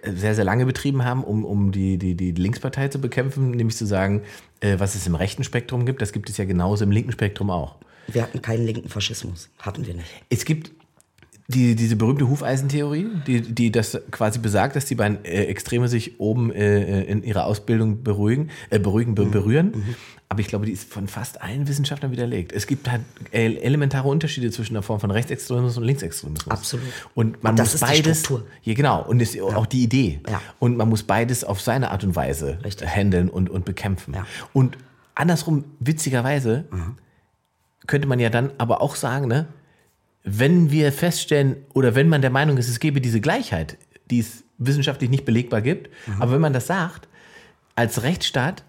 sehr, sehr lange betrieben haben, um, um die, die, die Linkspartei zu bekämpfen, nämlich zu sagen, äh, was es im rechten Spektrum gibt, das gibt es ja genauso im linken Spektrum auch. Wir hatten keinen linken Faschismus, hatten wir nicht. Es gibt die, diese berühmte Hufeisentheorie, die, die das quasi besagt, dass die beiden äh, Extreme sich oben äh, in ihrer Ausbildung beruhigen, äh, beruhigen, Mhm. be berühren. Aber ich glaube, die ist von fast allen Wissenschaftlern widerlegt. Es gibt halt äh, elementare Unterschiede zwischen der Form von Rechtsextremismus und Linksextremismus. Absolut. Und man Und das muss ist die beides. Struktur. Ja, genau. Und ist auch die Idee. Ja. Und man muss beides auf seine Art und Weise Richtig. handeln und, und bekämpfen. Ja. Mhm. Und andersrum, witzigerweise, könnte man ja dann aber auch sagen, ne, wenn wir feststellen oder wenn man der Meinung ist, es gäbe diese Gleichheit, die es wissenschaftlich nicht belegbar gibt, Mhm. aber wenn man das sagt, als Rechtsstaat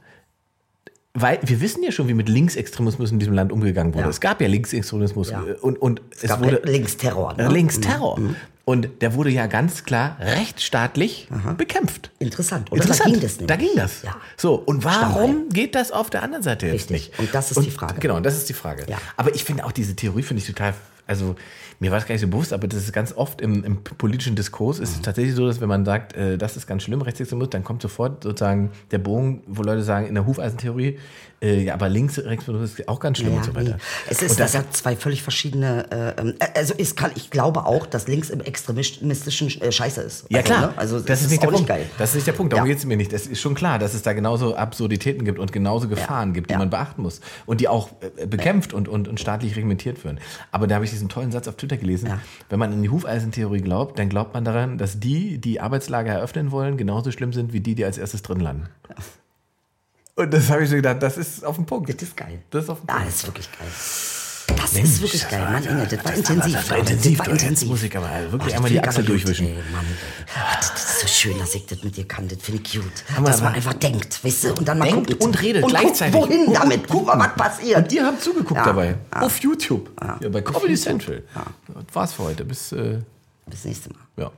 weil wir wissen ja schon, wie mit Linksextremismus in diesem Land umgegangen wurde. Ja. Es gab ja Linksextremismus Ja. äh, und, und es, Es wurde Linksterror. Ne? Linksterror. Und der wurde ja ganz klar rechtsstaatlich bekämpft. Interessant, oder? Interessant. Da ging das nämlich. Da ging das. Ja. So, und warum Stammheim. geht das auf der anderen Seite jetzt Richtig. nicht? Und das ist die Frage. Genau, das ist die Frage. Ja. Aber ich finde auch diese Theorie, finde ich total, also mir war es gar nicht so bewusst, aber das ist ganz oft im, im politischen Diskurs, ist es Mhm. tatsächlich so, dass wenn man sagt, äh, das ist ganz schlimm, Rechtsextremismus, dann kommt sofort sozusagen der Bogen, wo Leute sagen, in der Hufeisentheorie, ja, aber Linksextremismus ist auch ganz schlimm Ja, und so weiter. nee. Es und ist das das hat zwei völlig verschiedene. Äh, ähm, also es kann, ich glaube auch, dass links im extremistischen äh, Scheiße ist. Ja also, klar, ne? Also das ist nicht auch der Punkt. geil. Das ist nicht der Punkt. Darum Ja. geht es mir nicht. Das ist schon klar, dass es da genauso Absurditäten gibt und genauso Gefahren gibt, die Ja. man beachten muss und die auch äh, bekämpft und, und, und staatlich reglementiert werden. Aber da habe ich diesen tollen Satz auf Twitter gelesen. Ja. Wenn man in die Hufeisentheorie glaubt, dann glaubt man daran, dass die, die Arbeitslager eröffnen wollen, genauso schlimm sind wie die, die als erstes drin landen. Und das habe ich so gedacht, das ist auf den Punkt. Das ist geil. Das ist auf den Ja, Punkt. das ist wirklich geil. Das ist wirklich geil. Mann, Inge, das war das intensiv. Das war intensiv. Das war intensiv. muss ich aber wirklich das einmal die aber gut, durchwischen. Ey, Mann, ey. Ach, das ist so schön, dass ich das mit dir kann. Das finde ich cute. Hammer, dass man aber- einfach denkt, weißt du, und dann mal Denkt guckt. und redet gleichzeitig. Guckt, wohin damit? Guck mal, was passiert. Und ihr habt zugeguckt Ja. dabei. Ja. Auf YouTube. Ja, bei Comedy YouTube. Central. Das war's für heute. Bis, äh, Bis nächste Mal. ja.